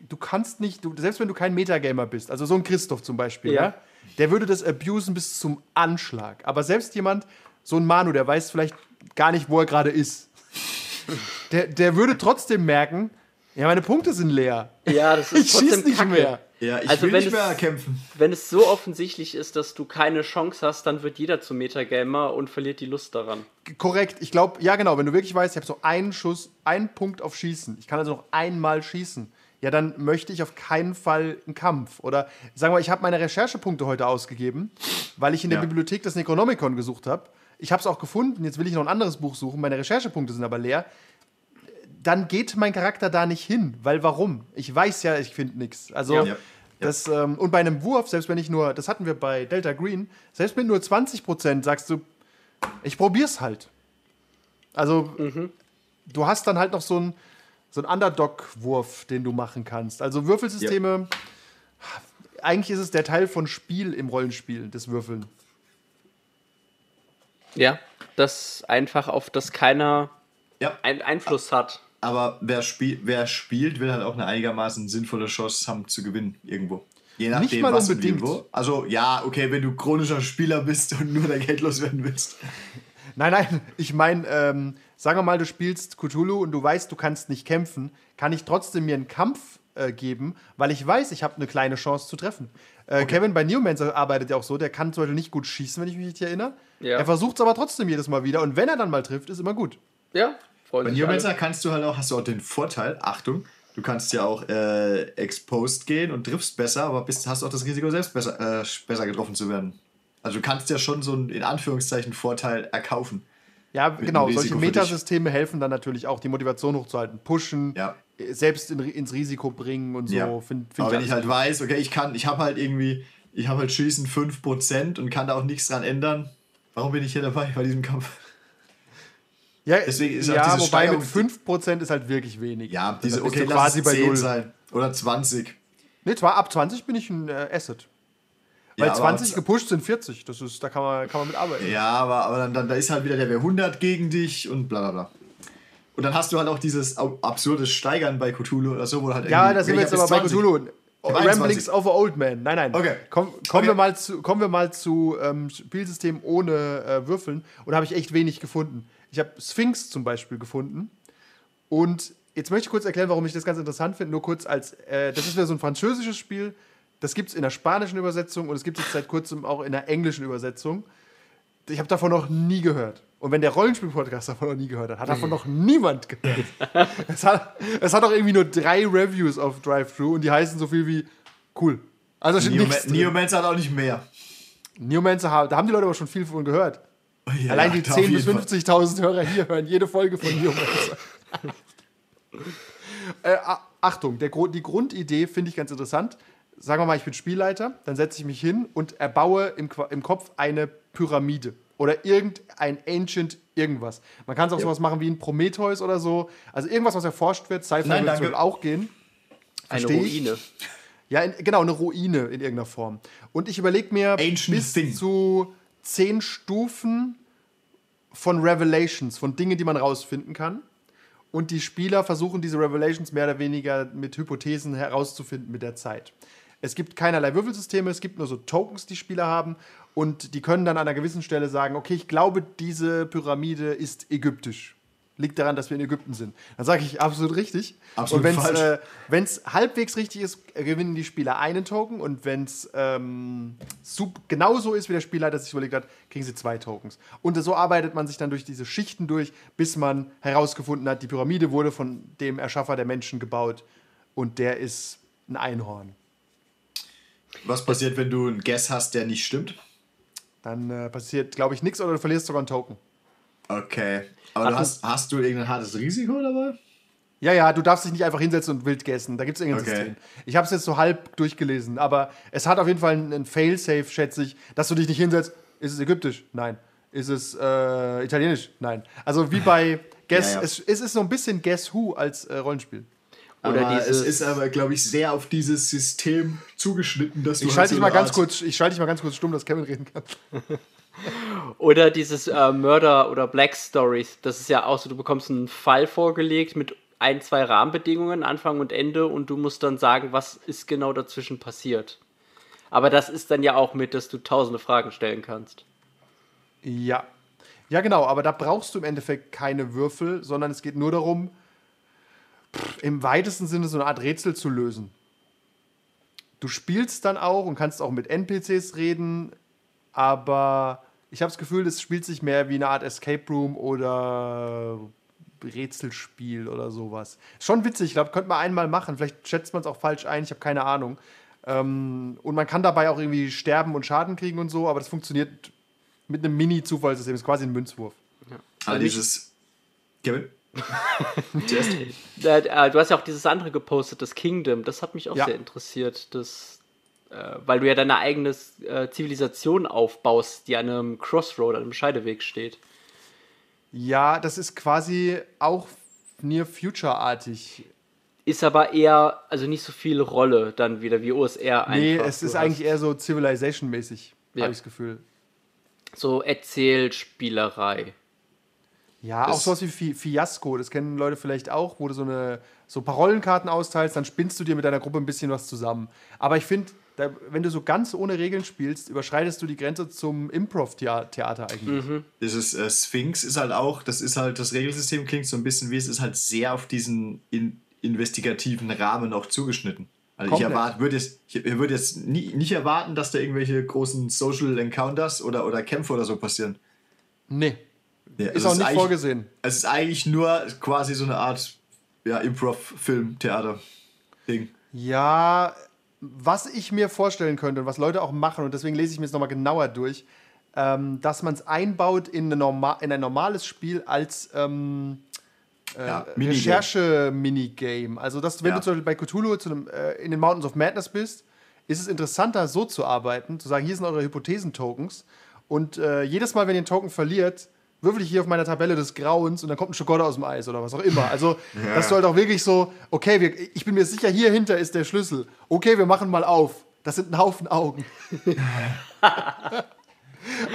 du kannst nicht, du, selbst wenn du kein Metagamer bist, also so ein Christoph zum Beispiel, ja. Ja. der würde das abusen bis zum Anschlag. Aber selbst jemand, so ein Manu, der weiß vielleicht gar nicht, wo er gerade ist, der, der würde trotzdem merken, ja, meine Punkte sind leer. Ja, das ist Ich trotzdem schieß nicht Kacke. mehr. Ja, ich Also will wenn nicht es- mehr kämpfen. Wenn es so offensichtlich ist, dass du keine Chance hast, dann wird jeder zum Metagamer und verliert die Lust daran. Korrekt, ich glaube, ja genau, wenn du wirklich weißt, ich habe so einen Schuss, einen Punkt auf Schießen, ich kann also noch einmal schießen, ja, dann möchte ich auf keinen Fall einen Kampf. Oder sagen wir, ich habe meine Recherchepunkte heute ausgegeben, weil ich in der Ja. Bibliothek das Necronomicon gesucht habe. Ich habe es auch gefunden, jetzt will ich noch ein anderes Buch suchen, meine Recherchepunkte sind aber leer. Dann geht mein Charakter da nicht hin, weil warum? Ich weiß ja, ich finde nichts. Also, Ja. Das, ähm, und bei einem Wurf, selbst wenn ich nur, das hatten wir bei Delta Green, selbst mit nur 20% sagst du, ich probier's halt. Also, du hast dann halt noch so einen so einen Underdog-Wurf, den du machen kannst. Also Würfelsysteme, eigentlich ist es der Teil von Spiel im Rollenspiel, das Würfeln. Ja, das einfach auf das keiner Ja. einen Einfluss hat. Aber wer, spiel, wer spielt, will halt auch eine einigermaßen sinnvolle Chance haben zu gewinnen irgendwo. Je nachdem, mal was unbedingt. und wie und wo. Also ja, okay, wenn du chronischer Spieler bist und nur dein Geld loswerden willst. Nein, nein, ich meine, ähm, sagen wir mal, du spielst Cthulhu und du weißt, du kannst nicht kämpfen, kann ich trotzdem mir einen Kampf äh, geben, weil ich weiß, ich habe eine kleine Chance zu treffen. Äh, Kevin bei Neomancer arbeitet ja auch so, der kann zum Beispiel nicht gut schießen, wenn ich mich nicht erinnere. Ja. Er versucht es aber trotzdem jedes Mal wieder und wenn er dann mal trifft, ist immer gut. Ja, freuen Bei sich alle. Neomancer kannst du halt auch, hast du auch den Vorteil, Achtung, du kannst ja auch äh, exposed gehen und triffst besser, aber bist, hast auch das Risiko, selbst besser, äh, besser getroffen zu werden. Also du kannst ja schon so einen, in Anführungszeichen, Vorteil erkaufen. Ja, genau, solche. Metasysteme helfen dann natürlich auch, die Motivation hochzuhalten. Pushen, Ja. äh, selbst in, ins Risiko bringen und so. Ja. Find, find Aber wenn ich halt weiß, okay, ich kann, ich habe halt irgendwie, ich habe halt Schießen 5% und kann da auch nichts dran ändern, warum bin ich hier dabei bei diesem Kampf? Ja, Deswegen ist ja diese wobei Steigerung- mit 5% ist halt wirklich wenig. Ja, diese, Da bist okay, du lass quasi es bei 10 null. sein. Oder 20. Nee, zwar ab 20 bin ich ein äh, Asset. Weil Ja, aber 20 ab- gepusht sind 40. Das ist, da kann man, kann man mit arbeiten. Ja, aber, aber dann, dann da ist halt wieder der W100 gegen dich und bla bla bla. Und dann hast du halt auch dieses absurde Steigern bei Cthulhu oder so, wo halt Ja, da sind wir jetzt aber bei bis 20. Cthulhu. 21. Ramblings of Old Man. Nein, nein. Okay. Komm, kommen, Okay. Wir mal zu, kommen wir mal zu ähm, Spielsystemen ohne äh, Würfeln. Und da habe ich echt wenig gefunden. Ich habe Sphinx zum Beispiel gefunden. Und jetzt möchte ich kurz erklären, warum ich das ganz interessant finde. Nur kurz als, äh, das ist wieder so ein französisches Spiel. Das gibt es in der spanischen Übersetzung und es gibt es seit kurzem auch in der englischen Übersetzung. Ich habe davon noch nie gehört. Und wenn der Rollenspiel-Podcast davon noch nie gehört hat, hat davon noch niemand gehört. es, hat, es hat auch irgendwie nur drei Reviews auf Drive-Thru und die heißen so viel wie cool. Also steht Neoma- nichts. Neomancer hat auch nicht mehr. Neomancer, haben- da haben die Leute aber schon viel von gehört. Ja, Allein die ja, auf 10.000 bis jeden Fall. 50.000 Hörer hier hören jede Folge von Neomancer. äh, Achtung, der, die Grundidee finde ich ganz interessant. Sagen wir mal, ich bin Spielleiter, dann setze ich mich hin und erbaue im, im Kopf eine Pyramide oder irgendein Ancient irgendwas. Man kann es auch sowas machen wie ein Prometheus oder so. Also irgendwas, was erforscht wird. Sci-Fi Nein, wird auch gehen. Eine Versteh ich. Ruine. Ja, in, genau, eine Ruine in irgendeiner Form. Und ich überlege mir Ancient bis Thing. zu zehn Stufen von Revelations, von Dingen, die man rausfinden kann. Und die Spieler versuchen diese Revelations mehr oder weniger mit Hypothesen herauszufinden mit der Zeit. Es gibt keinerlei Würfelsysteme, es gibt nur so Tokens, die Spieler haben. Und die können dann an einer gewissen Stelle sagen, okay, ich glaube, diese Pyramide ist ägyptisch. Liegt daran, dass wir in Ägypten sind. Dann sage ich absolut richtig. Absolut und wenn es äh, halbwegs richtig ist, gewinnen die Spieler einen Token. Und wenn es ähm, genauso ist, wie der Spielleiter sich überlegt hat, kriegen sie zwei Tokens. Und so arbeitet man sich dann durch diese Schichten durch, bis man herausgefunden hat, die Pyramide wurde von dem Erschaffer der Menschen gebaut. Und der ist ein Einhorn. Was passiert, wenn du einen Guess hast, der nicht stimmt? Dann äh, passiert, glaube ich, nichts oder du verlierst sogar einen Token. Okay. Aber du hast, hast du irgendein hartes Risiko dabei? Ja, ja, du darfst dich nicht einfach hinsetzen und wild gessen. Da gibt es irgendein Okay. System. Ich habe es jetzt so halb durchgelesen, aber es hat auf jeden Fall einen, einen Fail-Safe, schätze ich, dass du dich nicht hinsetzt. Ist es ägyptisch? Nein. Ist es äh, italienisch? Nein. Also wie bei Guess, Ja, ja. Es, es ist so ein bisschen Guess Who als äh, Rollenspiel. Oder aber es ist aber, glaube ich, sehr auf dieses System zugeschnitten, dass du Ich halt schalte so dich mal ganz kurz, ich schalte dich mal ganz kurz stumm, dass Kevin reden kann. Oder dieses äh, Murder- oder Black Stories. Das ist ja auch so, du bekommst einen Fall vorgelegt mit ein, zwei Rahmenbedingungen, Anfang und Ende, und du musst dann sagen, was ist genau dazwischen passiert. Aber das ist dann ja auch mit, dass du tausende Fragen stellen kannst. Ja. Ja, genau, aber da brauchst du im Endeffekt keine Würfel, sondern es geht nur darum, im weitesten Sinne so eine Art Rätsel zu lösen. Du spielst dann auch und kannst auch mit NPCs reden, aber ich habe das Gefühl, es spielt sich mehr wie eine Art Escape Room oder Rätselspiel oder sowas. Schon witzig, ich glaube, könnte man einmal machen. Vielleicht schätzt man es auch falsch ein, ich habe keine Ahnung. Ähm, und man kann dabei auch irgendwie sterben und Schaden kriegen und so, aber das funktioniert mit einem Mini-Zufallssystem. Ist quasi ein Münzwurf. Aber dieses. Kevin? Äh, du hast ja auch dieses andere gepostet, das Kingdom. Das hat mich auch Ja. sehr interessiert. Das, äh, weil du ja deine eigene äh, Zivilisation aufbaust, die an einem Crossroad, an einem Scheideweg steht. Ja, das ist quasi auch Near Future-artig. Ist aber eher, also nicht so viel Rolle dann wieder wie OSR einfach. Nee, es ist hast eigentlich eher so Civilization-mäßig, Ja. habe ich das Gefühl. so Erzählspielerei. Ja, auch sowas wie Fi Fiasco, das kennen Leute vielleicht auch, wo du so eine so Parollenkarten austeilst, dann spinnst du dir mit deiner Gruppe ein bisschen was zusammen. Aber ich finde, wenn du so ganz ohne Regeln spielst, überschreitest du die Grenze zum Improv-Theater eigentlich. Dieses äh, Sphinx ist halt auch, das ist halt, das Regelsystem klingt so ein bisschen wie es ist halt sehr auf diesen in, investigativen Rahmen auch zugeschnitten. Also ich erwarte, würde jetzt, ich würde jetzt nie, nicht erwarten, dass da irgendwelche großen Social Encounters oder, oder Kämpfe oder so passieren. Nee, Ja, ist es auch nicht vorgesehen. Es ist eigentlich nur quasi so eine Art ja, Improv-Film-Theater-Ding. Ja, was ich mir vorstellen könnte und was Leute auch machen, und deswegen lese ich mir es nochmal genauer durch, ähm, dass man es einbaut in, eine norma in ein normales Spiel als ähm, Ja, Minigame. Recherche-Minigame. Also, dass, wenn Ja. du zum Beispiel bei Cthulhu einem, äh, in den Mountains of Madness bist, ist es interessanter, so zu arbeiten, zu sagen, hier sind eure Hypothesen-Tokens. Und äh, jedes Mal, wenn ihr einen Token verliert, würfel ich hier auf meiner Tabelle des Grauens und dann kommt ein Schokolade aus dem Eis oder was auch immer. Also, dass du halt auch wirklich so, okay, wir, ich bin mir sicher, hier hinter ist der Schlüssel. Okay, wir machen mal auf. Das sind ein Haufen Augen.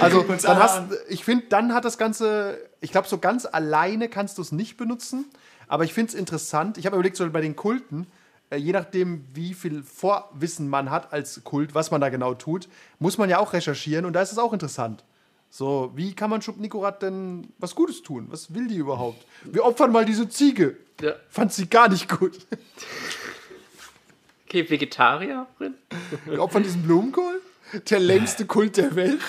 also, dann hast, ich finde, dann hat das Ganze, ich glaube, so ganz alleine kannst du es nicht benutzen. Aber ich finde es interessant. Ich habe überlegt, so bei den Kulten, äh, je nachdem, wie viel Vorwissen man hat als Kult, was man da genau tut, muss man ja auch recherchieren. Und da ist es auch interessant. So, wie kann man Schub Nikorat denn was Gutes tun? Was will die überhaupt? Wir opfern mal diese Ziege. Ja. Fand sie gar nicht gut. Okay, Vegetarierin? Wir opfern diesen Blumenkohl? Der längste Kult der Welt.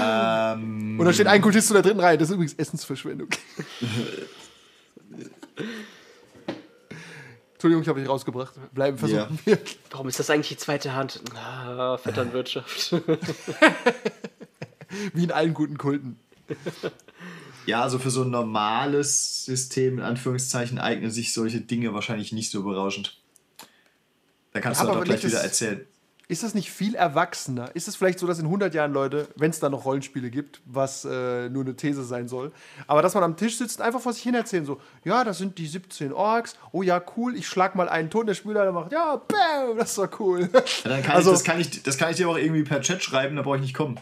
Ähm, Und da steht ein Kultist in der dritten Reihe. Das ist übrigens Essensverschwendung. Entschuldigung, ich habe dich rausgebracht. Bleiben versuchen wir. Warum ist das eigentlich die zweite Hand? Ah, Vetternwirtschaft. Wie in allen guten Kulten. ja, also für so ein normales System, in Anführungszeichen, eignen sich solche Dinge wahrscheinlich nicht so berauschend. Da kannst Ja, du auch gleich wieder erzählen. Ist das nicht viel erwachsener? Ist es vielleicht so, dass in 100 Jahren Leute, wenn es da noch Rollenspiele gibt, was äh, nur eine These sein soll, aber dass man am Tisch sitzt und einfach vor sich hin erzählen, so, ja, das sind die 17 Orks, oh ja, cool, ich schlag mal einen Ton, der Spieler macht, ja, bam, das war cool. Ja, kann Also- ich, das, kann ich, das kann ich dir auch irgendwie per Chat schreiben, da brauche ich nicht kommen.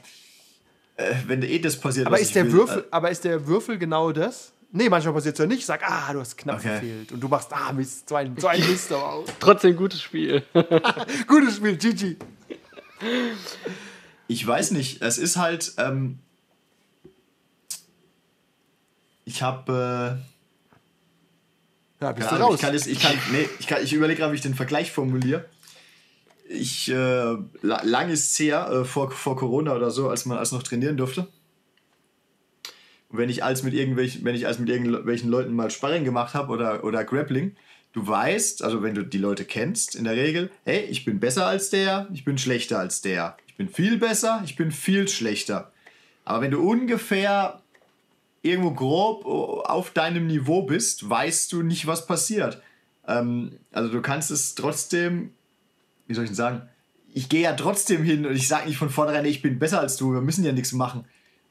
Äh, wenn eh das passiert, aber ist ich der will, Würfel, aber ist der Würfel genau das? Nee, manchmal passiert es ja nicht. Ich sag, ah, du hast knapp Okay. verfehlt. Und du machst, ah, Mist, so ein, so ein Mist aber auch. Trotzdem gutes Spiel. Gutes Spiel, GG. Ich weiß nicht, es ist halt. Ähm, ich habe. Ja, Äh, bist keine du raus. ich kann, jetzt, ich, kann, nee, ich, kann, ich überlege gerade, wie ich den Vergleich formuliere. Ich, äh, la- lang ist es her, äh, vor, vor Corona oder so, als man als noch trainieren durfte. Wenn ich als mit irgendwelchen, wenn ich als mit irgendwelchen Leuten mal Sparring gemacht habe oder, oder Grappling, du weißt, also wenn du die Leute kennst, in der Regel, hey, ich bin besser als der, ich bin schlechter als der. Ich bin viel besser, ich bin viel schlechter. Aber wenn du ungefähr irgendwo grob auf deinem Niveau bist, weißt du nicht, was passiert. Ähm, also du kannst es trotzdem, wie soll ich denn sagen, ich gehe ja trotzdem hin und ich sage nicht von vornherein, ich bin besser als du, wir müssen ja nichts machen.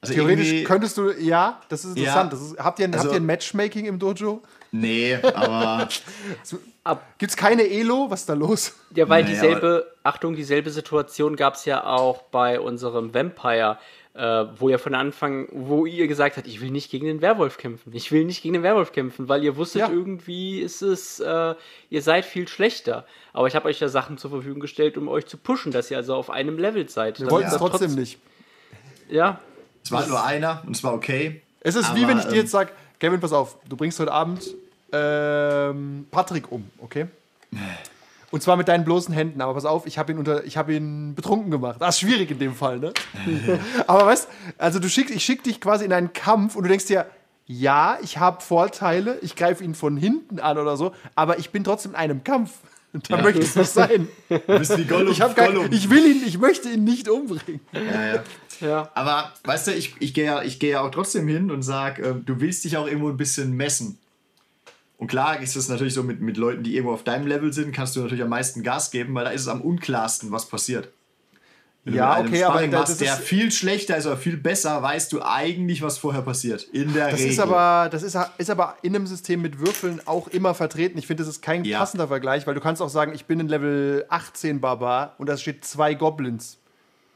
Also Theoretisch könntest du, ja, das ist interessant. Ja. Das ist, habt, ihr, habt Also- ihr ein Matchmaking im Dojo? Nee, aber Ab, Gibt es keine Elo? Was ist da los? ja, weil Naja, dieselbe, Achtung, dieselbe Situation gab es ja auch bei unserem Vampire, äh, wo ja von Anfang, wo ihr gesagt habt, ich will nicht gegen den Werwolf kämpfen. Ich will nicht gegen den Werwolf kämpfen, weil ihr wusstet, Ja. irgendwie ist es, äh, ihr seid viel schlechter. Aber ich habe euch ja Sachen zur Verfügung gestellt, um euch zu pushen, dass ihr also auf einem Level seid. Wir wollten es ihr trotzdem trotz- nicht. Ja, es war nur einer und es war okay. Es ist wie Aber, wenn ich dir ähm, jetzt sage, Kevin, pass auf, du bringst heute Abend ähm, Patrick um, okay? Und zwar mit deinen bloßen Händen, aber pass auf, ich habe ihn, unter- ich hab ihn betrunken gemacht. Das ist schwierig in dem Fall, ne? aber weißt also du schickst, ich schicke dich quasi in einen Kampf und du denkst dir, ja, ich habe Vorteile, ich greife ihn von hinten an oder so, aber ich bin trotzdem in einem Kampf. Da möchte ich nicht sein. Du bist wie Gollum. Ich, hab gar, Gollum. ich will ihn, ich möchte ihn nicht umbringen. ja, ja. ja. Aber weißt du, ich, ich gehe ja, ich geh ja auch trotzdem hin und sage, ähm, du willst dich auch irgendwo ein bisschen messen. Und klar ist es natürlich so mit, mit Leuten, die irgendwo auf deinem Level sind, kannst du natürlich am meisten Gas geben, weil da ist es am unklarsten, was passiert. Wenn Ja, du okay, aber Sparring da- machst, das der ist- viel schlechter ist oder viel besser, weißt du eigentlich, was vorher passiert. In der Das Regel. ist aber, das ist, ist aber in einem System mit Würfeln auch immer vertreten. Ich finde, das ist kein Ja. passender Vergleich, weil du kannst auch sagen, ich bin in Level 18 Barbar und da steht zwei Goblins.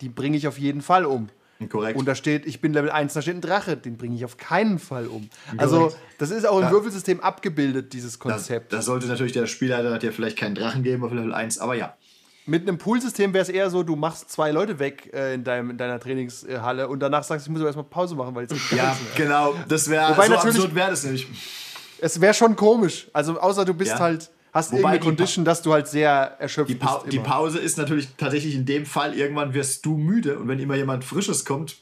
Die bringe ich auf jeden Fall um. Korrekt. Und da steht, ich bin Level 1, da steht ein Drache, den bringe ich auf keinen Fall um. Also, das ist auch im Ja. Würfelsystem abgebildet, dieses das, Konzept. das sollte natürlich der Spielleiter dir vielleicht keinen Drachen geben auf Level 1, aber ja. Mit einem Poolsystem wäre es eher so, du machst zwei Leute weg äh, in, deinem, in deiner Trainingshalle und danach sagst du, ich muss aber erstmal Pause machen, weil jetzt Ja, genau. Das wäre so natürlich- absurd wäre das nämlich. Es wäre schon komisch. Also, außer du bist Ja. halt, hast Wobei irgendeine die Condition, dass du halt sehr erschöpft Die, bist. die immer. Pause ist natürlich tatsächlich in dem Fall, irgendwann wirst du müde und wenn immer jemand Frisches kommt,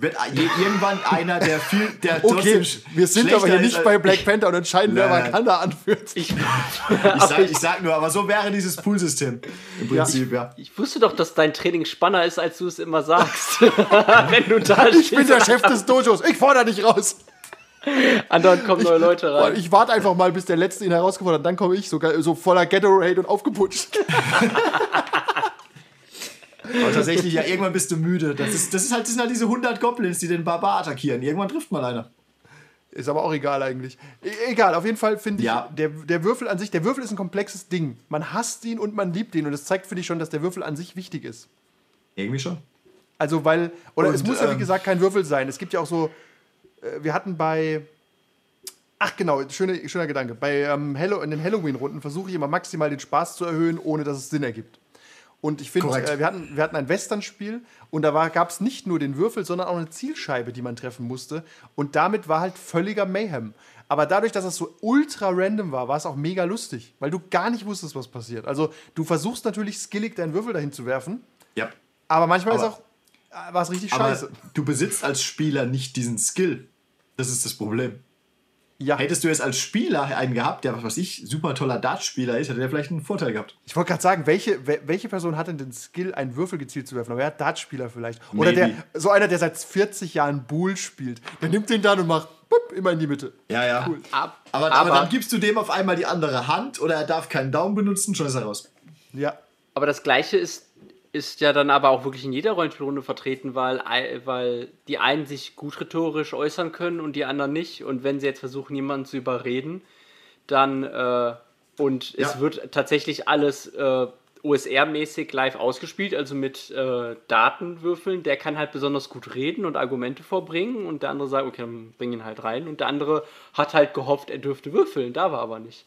wird irgendwann einer, der viel, der Okay, wir sind aber hier nicht bei Black Panther und entscheiden, wer. Wakanda anführt. Ich, Ich sag, ich sag nur, aber so wäre dieses Poolsystem im Prinzip, ja. ich wusste doch, dass dein Training spannender ist, als du es immer sagst. Wenn du da Ich bin der Chef des Dojos. Ich fordere dich raus. andauernd kommen neue Leute rein. Ich warte einfach mal, bis der Letzte ihn herausgefordert hat. Dann komme ich sogar so voller Gatorade und aufgeputscht. Aber tatsächlich, ja, irgendwann bist du müde. Das, ist, das, ist halt, das sind halt diese 100 Goblins, die den Barbar attackieren. Irgendwann trifft mal einer. Ist aber auch egal eigentlich. E egal, auf jeden Fall finde ich, Ja. der, der Würfel an sich, der Würfel ist ein komplexes Ding. Man hasst ihn und man liebt ihn. Und das zeigt für dich schon, dass der Würfel an sich wichtig ist. Irgendwie schon. Also, weil, oder Und, es muss ja wie ähm, gesagt kein Würfel sein. Es gibt ja auch so, äh, wir hatten bei, ach genau, schöne, schöner Gedanke. Bei ähm, Hallo, in den Halloween-Runden versuche ich immer maximal den Spaß zu erhöhen, ohne dass es Sinn ergibt. Und ich finde, äh, wir, hatten, wir hatten ein Western-Spiel und da gab es nicht nur den Würfel, sondern auch eine Zielscheibe, die man treffen musste. Und damit war halt völliger Mayhem. Aber dadurch, dass es so ultra random war, war es auch mega lustig, weil du gar nicht wusstest, was passiert. Also du versuchst natürlich skillig deinen Würfel dahin zu werfen, Ja. aber manchmal Aber- ist auch, äh, war es richtig scheiße. du besitzt als Spieler nicht diesen Skill. Das ist das Problem. Ja, Hättest du jetzt als Spieler einen gehabt, der, was weiß ich, super toller Dartspieler ist, hätte der vielleicht einen Vorteil gehabt. ich wollte gerade sagen, welche, wel- welche Person hat denn den Skill, einen Würfel gezielt zu werfen? Aber er hat Dartspieler vielleicht. Oder der, Maybe. so einer, der seit 40 Jahren Bull spielt. Der nimmt den dann und macht bup, immer in die Mitte. Ja, ja. Cool. Ab, Aber, aber, dann gibst du dem auf einmal die andere Hand oder er darf keinen Daumen benutzen, schon ist er raus. Ja. Aber das Gleiche ist, ist ja dann aber auch wirklich in jeder Rollenspielrunde vertreten, weil, ei- weil die einen sich gut rhetorisch äußern können und die anderen nicht. Und wenn sie jetzt versuchen, jemanden zu überreden, dann äh, und es Ja. wird tatsächlich alles äh, OSR-mäßig live ausgespielt, also mit äh, Datenwürfeln, der kann halt besonders gut reden und Argumente vorbringen und der andere sagt, okay, dann bring ihn halt rein. Und der andere hat halt gehofft, er dürfte würfeln, da war aber nicht.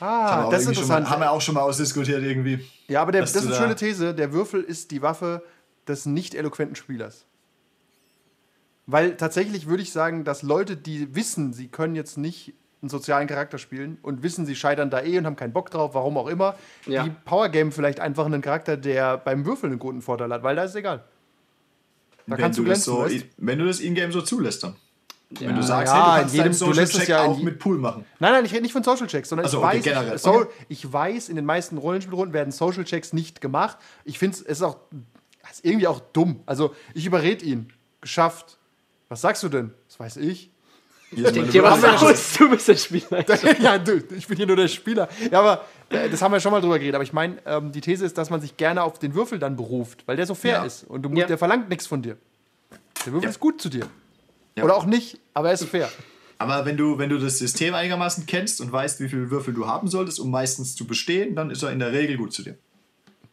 Ah, auch das ist interessant. Mal, haben wir auch schon mal ausdiskutiert irgendwie. ja, aber der, das ist eine schöne da- These. Der Würfel ist die Waffe des nicht eloquenten Spielers. Weil tatsächlich würde ich sagen, dass Leute, die wissen, sie können jetzt nicht einen sozialen Charakter spielen und wissen, sie scheitern da eh und haben keinen Bock drauf, warum auch immer, Ja. die Powergame vielleicht einfach einen Charakter, der beim Würfeln einen guten Vorteil hat, weil da ist es egal. Da wenn, kannst du du das glänzen. so, weißt? wenn du das Ingame so zulässt dann. Wenn du Ja. sagst, Ja, hey, du kannst jedem- deinen du Social lässt es Check ja in auch mit Pool machen. Nein, nein, ich rede nicht von Social Checks, sondern Ach so, ich, okay, weiß, generell. so, Okay. ich weiß, in den meisten Rollenspielrunden werden Social Checks nicht gemacht. Ich finde es ist auch es ist irgendwie auch dumm. Also, ich überrede ihn. Geschafft. Was sagst du denn? Das weiß ich. Denk meine dir was aus, du bist der Spieler. ja, du, ich bin hier nur der Spieler. Ja, aber äh, das haben wir schon mal drüber geredet. Aber ich meine, ähm, die These ist, dass man sich gerne auf den Würfel dann beruft, weil der so fair Ja. ist. Und du Ja. der verlangt nichts von dir. Der Würfel Ja. ist gut zu dir. Ja. Oder auch nicht, aber er ist fair. Aber wenn du, wenn du das System einigermaßen kennst und weißt, wie viele Würfel du haben solltest, um meistens zu bestehen, dann ist er in der Regel gut zu dir.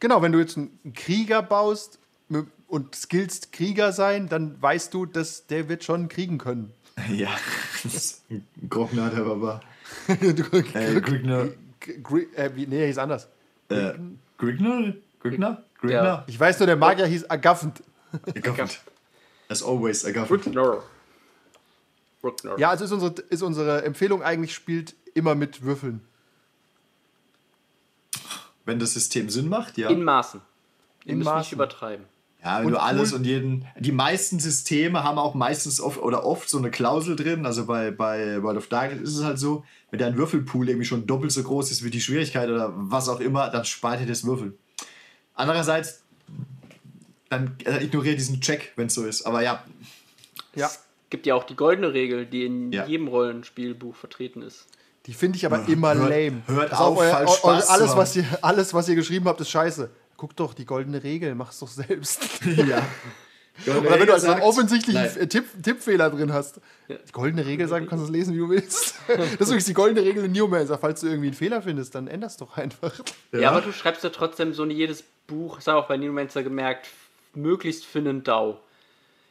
Genau, wenn du jetzt einen Krieger baust und skillst Krieger sein, dann weißt du, dass der wird schon kriegen können. Ja, das ist ein Grockner, der Barbar. Du- Äh, Grigner. Äh, wie, nee, er hieß anders. Äh, Grigner? Grigner? Grigner? Ich weiß nur, der Magier hieß Agaffend. Agaffend. As always, Agaffend. Bruckner. Bruckner. Ja, also ist unsere, ist unsere Empfehlung eigentlich, spielt immer mit Würfeln. Wenn das System Sinn macht, ja. In Maßen. Ihr In müsst Maßen. nicht übertreiben. Ja, wenn Und du alles cool- und jeden. Die meisten Systeme haben auch meistens oft oder oft so eine Klausel drin. Also bei, bei World of Darkness ist es halt so, wenn dein Würfelpool irgendwie schon doppelt so groß ist wie die Schwierigkeit oder was auch immer, dann spart dir das Würfeln. Andererseits, dann äh, ignoriere diesen Check, wenn es so ist. Aber ja, Ja, Es gibt ja auch die goldene Regel, die in Ja. jedem Rollenspielbuch vertreten ist. die finde ich aber immer hört- lame. hört Pass auf, euer- falsch eu- Spaß alles, was ihr, alles, was ihr geschrieben habt, ist scheiße. Guck doch, die goldene Regel, mach's doch selbst. ja. Oder wenn du also einen offensichtlichen Tipp, Tippfehler drin hast. Die goldene Regel sagen, du kannst es lesen, wie du willst. das ist übrigens die goldene Regel in Neomancer. Falls du irgendwie einen Fehler findest, dann änderst doch einfach. Ja, aber du schreibst ja trotzdem so in jedes Buch, das habe ich auch bei Neomancer gemerkt, möglichst für einen DAO.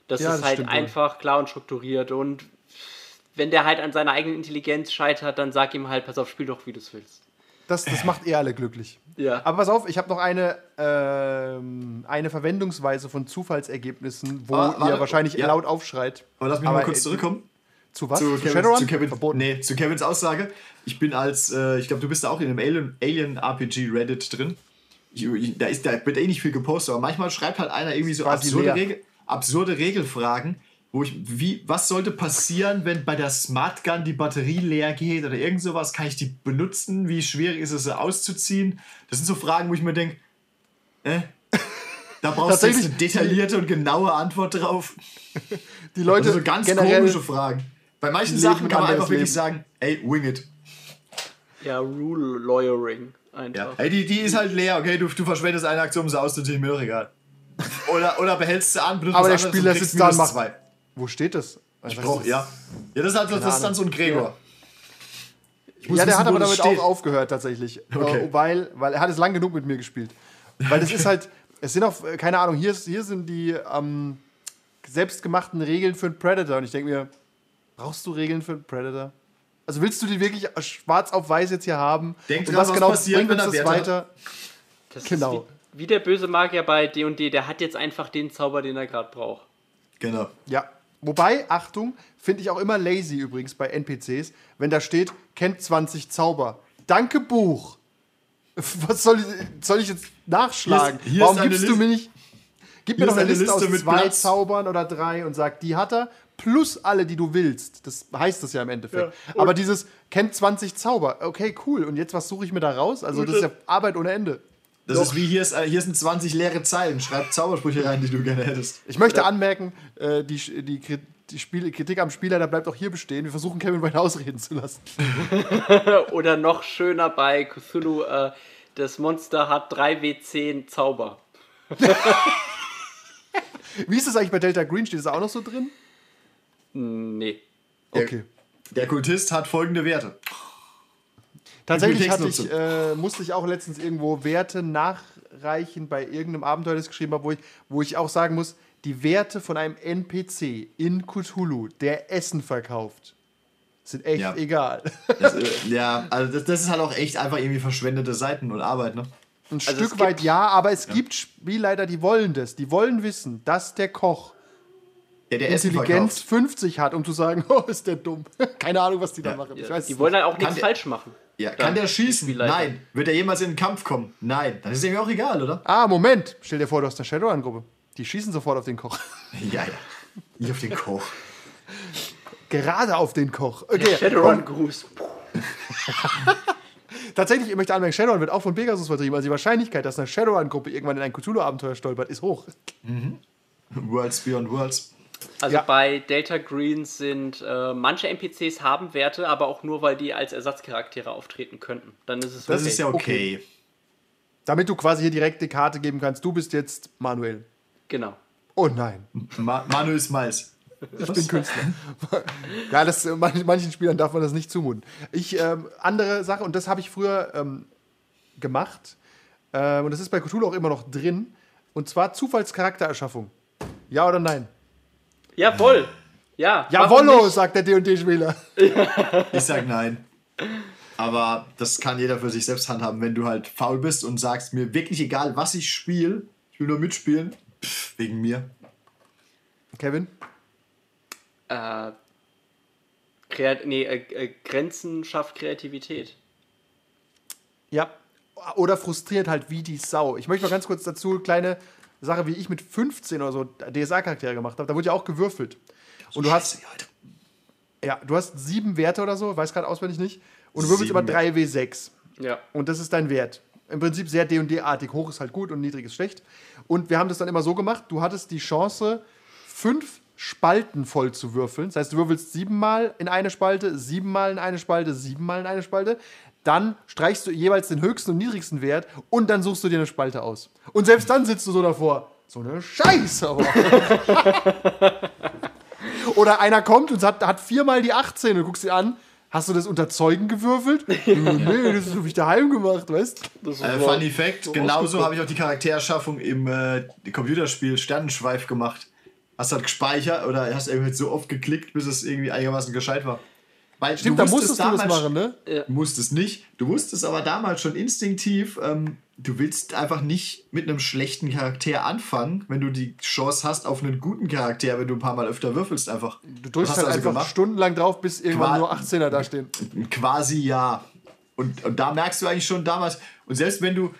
Das Ja, ist das halt stimmt wohl. einfach klar und strukturiert und wenn der halt an seiner eigenen Intelligenz scheitert, dann sag ihm halt, pass auf, spiel doch, wie du es willst. Das, das macht eh alle glücklich. Ja. Aber pass auf, ich habe noch eine, ähm, eine Verwendungsweise von Zufallsergebnissen, wo Ah, ihr warte, wahrscheinlich ja. laut aufschreit. Aber lass mich Aber, mal kurz äh, zurückkommen. Zu was? Zu, Zu Shadowrun? zu, Kevin, Verboten. nee, zu Kevins Aussage. Ich bin als, äh, ich glaube, du bist da auch in einem Alien, Alien RPG Reddit drin. Ich, ich, da, ist, da wird eh nicht viel gepostet, aber manchmal schreibt halt einer irgendwie so absurde, leer. Absurde Regelfragen, wo ich, wie, was sollte passieren, wenn bei der Smart Gun die Batterie leer geht oder irgend sowas? Kann ich die benutzen? Wie schwierig ist es, sie auszuziehen? Das sind so Fragen, wo ich mir denke, äh, da brauchst du jetzt eine detaillierte und genaue Antwort drauf. Die Leute Also so ganz komische Fragen. Bei manchen leben Sachen kann man einfach wirklich sagen, ey, wing it. Ja, Rule Lawyering Ja. einfach. Ey, die, die ist halt leer, okay, du, du verschwendest eine Aktion, um sie auszuziehen, mir doch egal. Oder, oder behältst du an, benutzt Aber was der Spieler sitzt da und macht- zwei. Wo steht das? Ich brauch, ja. Ja, das ist, halt, so- das ist dann so ein Gregor. Ich muss Ja, der wissen, hat aber damit steht. auch aufgehört tatsächlich. Okay. Äh, weil, weil er hat es lang genug mit mir gespielt. Weil das ist halt, es sind auch, äh, keine Ahnung, hier, ist, hier sind die ähm, selbstgemachten Regeln für einen Predator. Und ich denke mir, brauchst du Regeln für einen Predator? Also willst du die wirklich schwarz auf weiß jetzt hier haben? Denk Und dran, was passiert, bringt wenn uns das weiter? Das Genau. Wie, der böse Magier bei D&D, der hat jetzt einfach den Zauber, den er gerade braucht. Genau. Ja. Wobei, Achtung, finde ich auch immer lazy übrigens bei NPCs, wenn da steht, kennt 20 Zauber. Danke, Buch. Was soll ich, soll ich jetzt nachschlagen? Hier ist- hier Warum gibst du Liste- mir nicht. Gib mir doch eine eine Liste, Liste aus mit zwei Platz. Zaubern oder drei und sag, die hat er, plus alle, die du willst. Das heißt das ja im Endeffekt. Ja, Aber dieses kennt 20 Zauber, okay, cool. Und jetzt, was suche ich mir da raus? Also, das ist ja Arbeit ohne Ende. Das ist wie hier, ist, äh, hier sind 20 leere Zeilen. Schreib Zaubersprüche rein, die du gerne hättest. Ich möchte anmerken, äh, die, die, die Spiel Kritik am Spieler, da bleibt auch hier bestehen. Wir versuchen Kevin weiter ausreden zu lassen. Oder noch schöner bei Cthulhu, äh, das Monster hat 3W10 Zauber. Wie ist das eigentlich bei Delta Green? Steht das auch noch so drin? Nee. Okay. Der Kultist hat folgende Werte. Tatsächlich hatte ich, äh, musste ich auch letztens irgendwo Werte nachreichen bei irgendeinem Abenteuer, das ich geschrieben habe, wo ich, wo ich auch sagen muss, die Werte von einem NPC in Cthulhu, der Essen verkauft, sind echt Ja. egal. Das, äh, ja, also das, das ist halt auch echt einfach irgendwie verschwendete Seiten und Arbeit, ne? Ein Also Stück gibt- weit ja, aber es gibt Spielleiter, die wollen das. Die wollen wissen, dass der Koch Der, der Intelligenz verkauft. 50 hat, um zu sagen, oh, ist der dumm. Keine Ahnung, was die da machen. Ich weiß Die wollen nicht. halt auch nichts falsch machen. Ja, Dann kann der schießen? Nein. Wird er jemals in den Kampf kommen? Nein. Dann ist ihm auch egal, oder? Ah, Moment. Stell dir vor, du hast eine Shadowrun-Gruppe. Die schießen sofort auf den Koch. Ja, ja. Nicht auf den Koch. Gerade auf den Koch. Okay, Shadowrun-Gruß. Tatsächlich, ich möchte anmerken, Shadowrun wird auch von Pegasus vertrieben. Also die Wahrscheinlichkeit, dass eine Shadowrun-Gruppe irgendwann in ein Cthulhu-Abenteuer stolpert, ist hoch. Worlds Beyond Worlds. Also Ja. bei Delta Green sind äh, manche NPCs haben Werte, aber auch nur, weil die als Ersatzcharaktere auftreten könnten. Dann ist es Das okay. ist ja okay. Damit du quasi hier direkt die Karte geben kannst, du bist jetzt Manuel. Genau. Oh nein, Ma Manuel Smiles. ich bin Künstler. ja, das, äh, manchen, manchen Spielern darf man das nicht zumuten. Ich, ähm, andere Sache, und das habe ich früher ähm, gemacht, ähm, und das ist bei Cthulhu auch immer noch drin, und zwar Zufallscharaktererschaffung. Ja oder nein? Jawohl. Ja. warum Jawollo, nicht? sagt der D&D-Spieler. Ich sag nein. Aber das kann jeder für sich selbst handhaben, wenn du halt faul bist und sagst, mir wirklich egal, was ich spiele, ich will nur mitspielen, pff, wegen mir. Kevin? Äh, Kreat nee, äh, äh, Grenzen schafft Kreativität. Ja. Oder frustriert halt wie die Sau. Ich möchte noch ganz kurz dazu, kleine Sache, wie ich mit 15 oder so DSA-Charaktere gemacht habe. Da wurde ja auch gewürfelt. Und du hast, ja, du hast sieben Werte oder so, weiß gerade auswendig nicht. Und du würfelst immer 3W6. Ja. Und das ist dein Wert. Im Prinzip sehr D&D-artig. Hoch ist halt gut und niedrig ist schlecht. Und wir haben das dann immer so gemacht, du hattest die Chance, fünf Spalten voll zu würfeln. Das heißt, du würfelst siebenmal in eine Spalte, siebenmal in eine Spalte, siebenmal in eine Spalte. Dann streichst du jeweils den höchsten und niedrigsten Wert und dann suchst du dir eine Spalte aus. Und selbst dann sitzt du so davor. So eine Scheiße, aber. Oder einer kommt und hat, hat viermal die 18 und du guckst ihn an. Hast du das unter Zeugen gewürfelt? Äh, nee, das habe ich daheim gemacht, weißt Das Äh, Funny Fact, genauso habe ich auch die Charaktererschaffung im äh, Computerspiel Sternenschweif gemacht. Hast halt gespeichert oder hast irgendwie so oft geklickt, bis es irgendwie einigermaßen gescheit war. Weil Stimmt, du da musstest du das machen, ne? Du musstest nicht. Du wusstest aber damals schon instinktiv, ähm, du willst einfach nicht mit einem schlechten Charakter anfangen, wenn du die Chance hast auf einen guten Charakter, wenn du ein paar Mal öfter würfelst einfach. Du drückst halt also einfach gemacht? stundenlang drauf, bis irgendwann Qua- nur 18er da stehen. Quasi ja. Und, und da merkst du eigentlich schon damals, und selbst wenn du,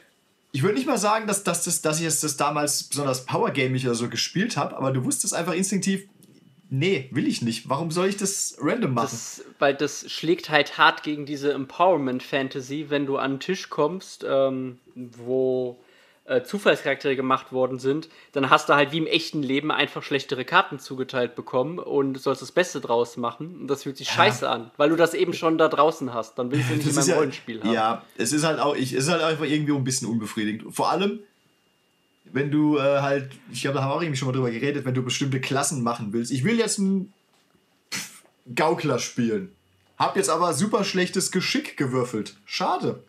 ich würde nicht mal sagen, dass, dass, das, dass ich es das damals besonders powergamig oder so gespielt habe, aber du wusstest einfach instinktiv, nee, will ich nicht. Warum soll ich das random machen? Das, weil das schlägt halt hart gegen diese Empowerment-Fantasy, wenn du an einen Tisch kommst, ähm, wo äh, Zufallscharaktere gemacht worden sind, dann hast du halt wie im echten Leben einfach schlechtere Karten zugeteilt bekommen und sollst das Beste draus machen. Und das fühlt sich scheiße an, weil du das eben schon da draußen hast. Dann willst du nicht in meinem ja, Rollenspiel haben. Ja, es ist halt auch, ich, es ist halt einfach irgendwie ein bisschen unbefriedigend. Vor allem, wenn du äh, halt, ich glaube, da haben wir auch irgendwie schon mal drüber geredet, wenn du bestimmte Klassen machen willst. Ich will jetzt einen Gaukler spielen. Hab jetzt aber super schlechtes Geschick gewürfelt. Schade.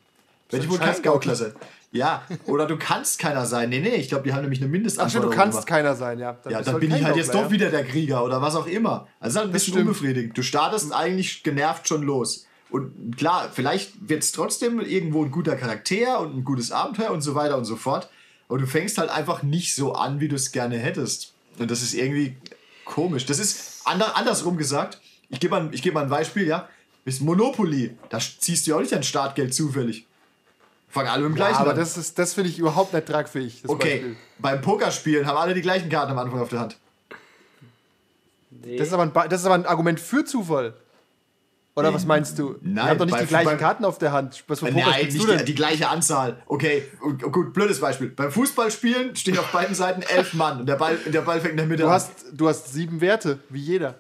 Wenn ich wohl kein Gaukler sein. Ja, oder du kannst keiner sein. Nee, nee, ich glaube, die haben nämlich eine Ach Mindestanforderung. du kannst gemacht. keiner sein, ja. Ja, bist dann bin ich kein halt jetzt Gaukler, doch wieder der Krieger oder was auch immer. Also es ist halt ein bisschen unbefriedigend. Du startest eigentlich genervt schon los. Und klar, vielleicht wird es trotzdem irgendwo ein guter Charakter und ein gutes Abenteuer und so weiter und so fort. Aber du fängst halt einfach nicht so an, wie du es gerne hättest. Und das ist irgendwie komisch. Das ist ander, andersrum gesagt. Ich gebe mal, ich geb mal ein Beispiel, ja. Ist Monopoly. Da ziehst du ja auch nicht dein Startgeld zufällig. Fangen alle mit dem Ja, gleichen aber an. das, ist- das finde ich überhaupt nicht tragfähig. Das Okay, Beispiel. beim Pokerspielen haben alle die gleichen Karten am Anfang auf der Hand. Nee. Das ist, aber ein, Ba- das ist aber ein Argument für Zufall. Oder was meinst du? Nein, Ihr habt doch nicht bei- die gleichen bei- Karten auf der Hand. Was für Poker Nein, nicht die, die gleiche Anzahl. Okay, gut, blödes Beispiel. Beim Fußballspielen stehen auf beiden Seiten elf Mann und der Ball, der Ball fängt in der Mitte Du an. hast, du hast sieben Werte, wie jeder.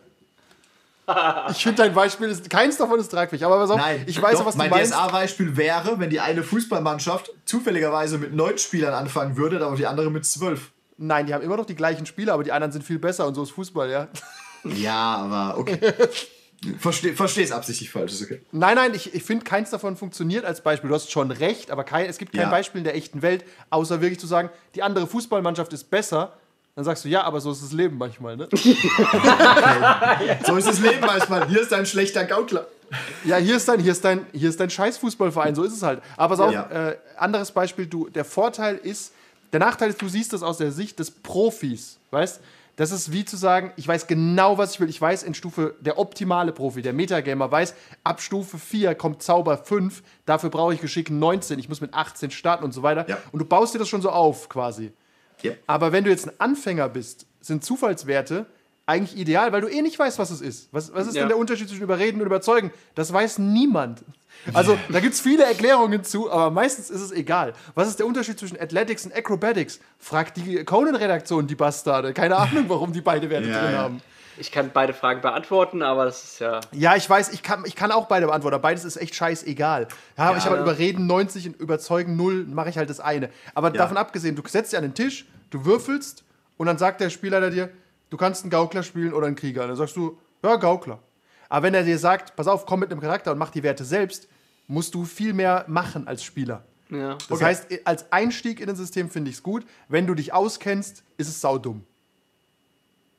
Ich finde dein Beispiel ist, keins davon ist tragfähig. Aber pass auf, Nein, ich weiß, doch, was du mein meinst. DSA-Beispiel wäre, wenn die eine Fußballmannschaft zufälligerweise mit neun Spielern anfangen würde, aber die andere mit zwölf. Nein, die haben immer noch die gleichen Spieler, aber die anderen sind viel besser und so ist Fußball, ja. Ja, aber okay. Versteh, versteh's absichtlich falsch, ist okay. Nein, nein, ich, ich finde, keins davon funktioniert als Beispiel. Du hast schon recht, aber kein, es gibt kein Ja. Beispiel in der echten Welt, außer wirklich zu sagen, die andere Fußballmannschaft ist besser. Dann sagst du, ja, aber so ist das Leben manchmal, ne? So ist das Leben manchmal. Hier ist ein schlechter Gaukler. Ja, hier ist dein, hier ist dein, hier ist dein Scheiß-Fußballverein, so ist es halt. Aber pass auf, Ja. äh, anderes Beispiel, du, der Vorteil ist, der Nachteil ist, du siehst das aus der Sicht des Profis, weißt? Das ist wie zu sagen, ich weiß genau, was ich will. Ich weiß in Stufe, der optimale Profi, der Metagamer weiß, ab Stufe 4 kommt Zauber 5, dafür brauche ich Geschick 19, ich muss mit 18 starten und so weiter. Ja. Und du baust dir das schon so auf, quasi. Ja. Aber wenn du jetzt ein Anfänger bist, sind Zufallswerte eigentlich ideal, weil du eh nicht weißt, was es ist. Was, was ist Ja. denn der Unterschied zwischen überreden und überzeugen? Das weiß niemand. Also, da gibt es viele Erklärungen zu, aber meistens ist es egal. Was ist der Unterschied zwischen Athletics und Acrobatics? Fragt die Conan-Redaktion, die Bastarde. Keine Ahnung, warum die beide Werte Ja, drin ja. haben. Ich kann beide Fragen beantworten, aber das ist ja. Ja, ich weiß, ich kann, ich kann auch beide beantworten. aber Beides ist echt scheißegal. Ja, aber ich habe halt überreden 90 und überzeugen 0, mache ich halt das eine. Aber davon abgesehen, du setzt dich an den Tisch, du würfelst und dann sagt der Spielleiter dir, du kannst einen Gaukler spielen oder einen Krieger. Und dann sagst du, ja, Gaukler. Aber wenn er dir sagt, pass auf, komm mit einem Charakter und mach die Werte selbst, musst du viel mehr machen als Spieler. ja. Das heißt, als Einstieg in ein System finde ich es gut. Wenn du dich auskennst, ist es saudumm.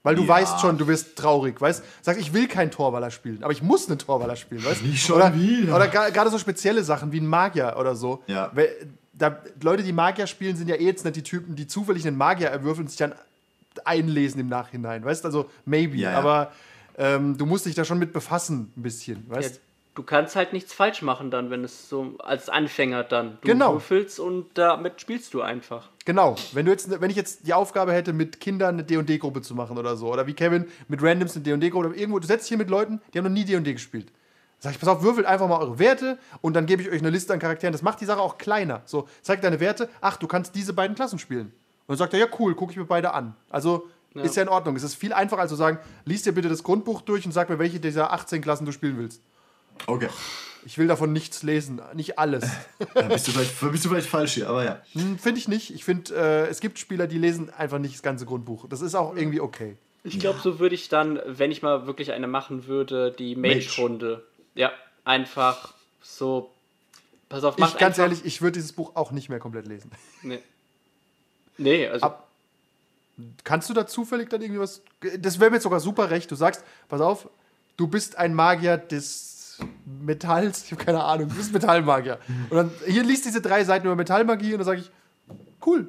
Weil du Ja. weißt schon, du wirst traurig, weißt? Sagst, ich will keinen Torwaller spielen, aber ich muss einen Torwaller spielen, weißt? Nicht schon oder, wieder. Oder gerade so spezielle Sachen wie ein Magier oder so. Ja. Weil, da, Leute, die Magier spielen, sind ja eh jetzt nicht die Typen, die zufällig einen Magier erwürfeln und sich dann einlesen im Nachhinein, weißt? Also, maybe. Ja. Aber ähm, du musst dich da schon mit befassen, ein bisschen, ja. weißt? Du kannst halt nichts falsch machen dann, wenn es so als Anfänger dann. Du Genau. würfelst und damit spielst du einfach. Genau. Wenn, du jetzt, wenn ich jetzt die Aufgabe hätte, mit Kindern eine D&D-Gruppe zu machen oder so, oder wie Kevin mit Randoms eine D&D-Gruppe, oder irgendwo, du setzt dich hier mit Leuten, die haben noch nie D&D gespielt. Sag ich, pass auf, würfelt einfach mal eure Werte und dann gebe ich euch eine Liste an Charakteren. Das macht die Sache auch kleiner. So, zeig deine Werte, ach, du kannst diese beiden Klassen spielen. Und dann sagt er, ja cool, gucke ich mir beide an. Also ist ja in Ordnung. Es ist viel einfacher als zu sagen, lies dir bitte das Grundbuch durch und sag mir, welche dieser 18 Klassen du spielen willst. Okay. Ich will davon nichts lesen, nicht alles. Dann bist du vielleicht, bist du vielleicht falsch hier, aber ja. Hm, Finde ich nicht. Ich finde, äh, es gibt Spieler, die lesen einfach nicht das ganze Grundbuch. Das ist auch irgendwie okay. Ich glaube, so würde ich dann, wenn ich mal wirklich eine machen würde, die Mage. Mage-Runde. Ja, einfach so. Pass auf, mach Ich, ganz einfach, ehrlich, ich würde dieses Buch auch nicht mehr komplett lesen. Nee. Nee, also. Ab- Kannst du da zufällig dann irgendwie was. Das wäre mir jetzt sogar super recht. Du sagst, pass auf, du bist ein Magier des Metalls. Ich habe keine Ahnung, du bist Metallmagier. Und dann hier liest diese drei Seiten über Metallmagie und dann sage ich, cool.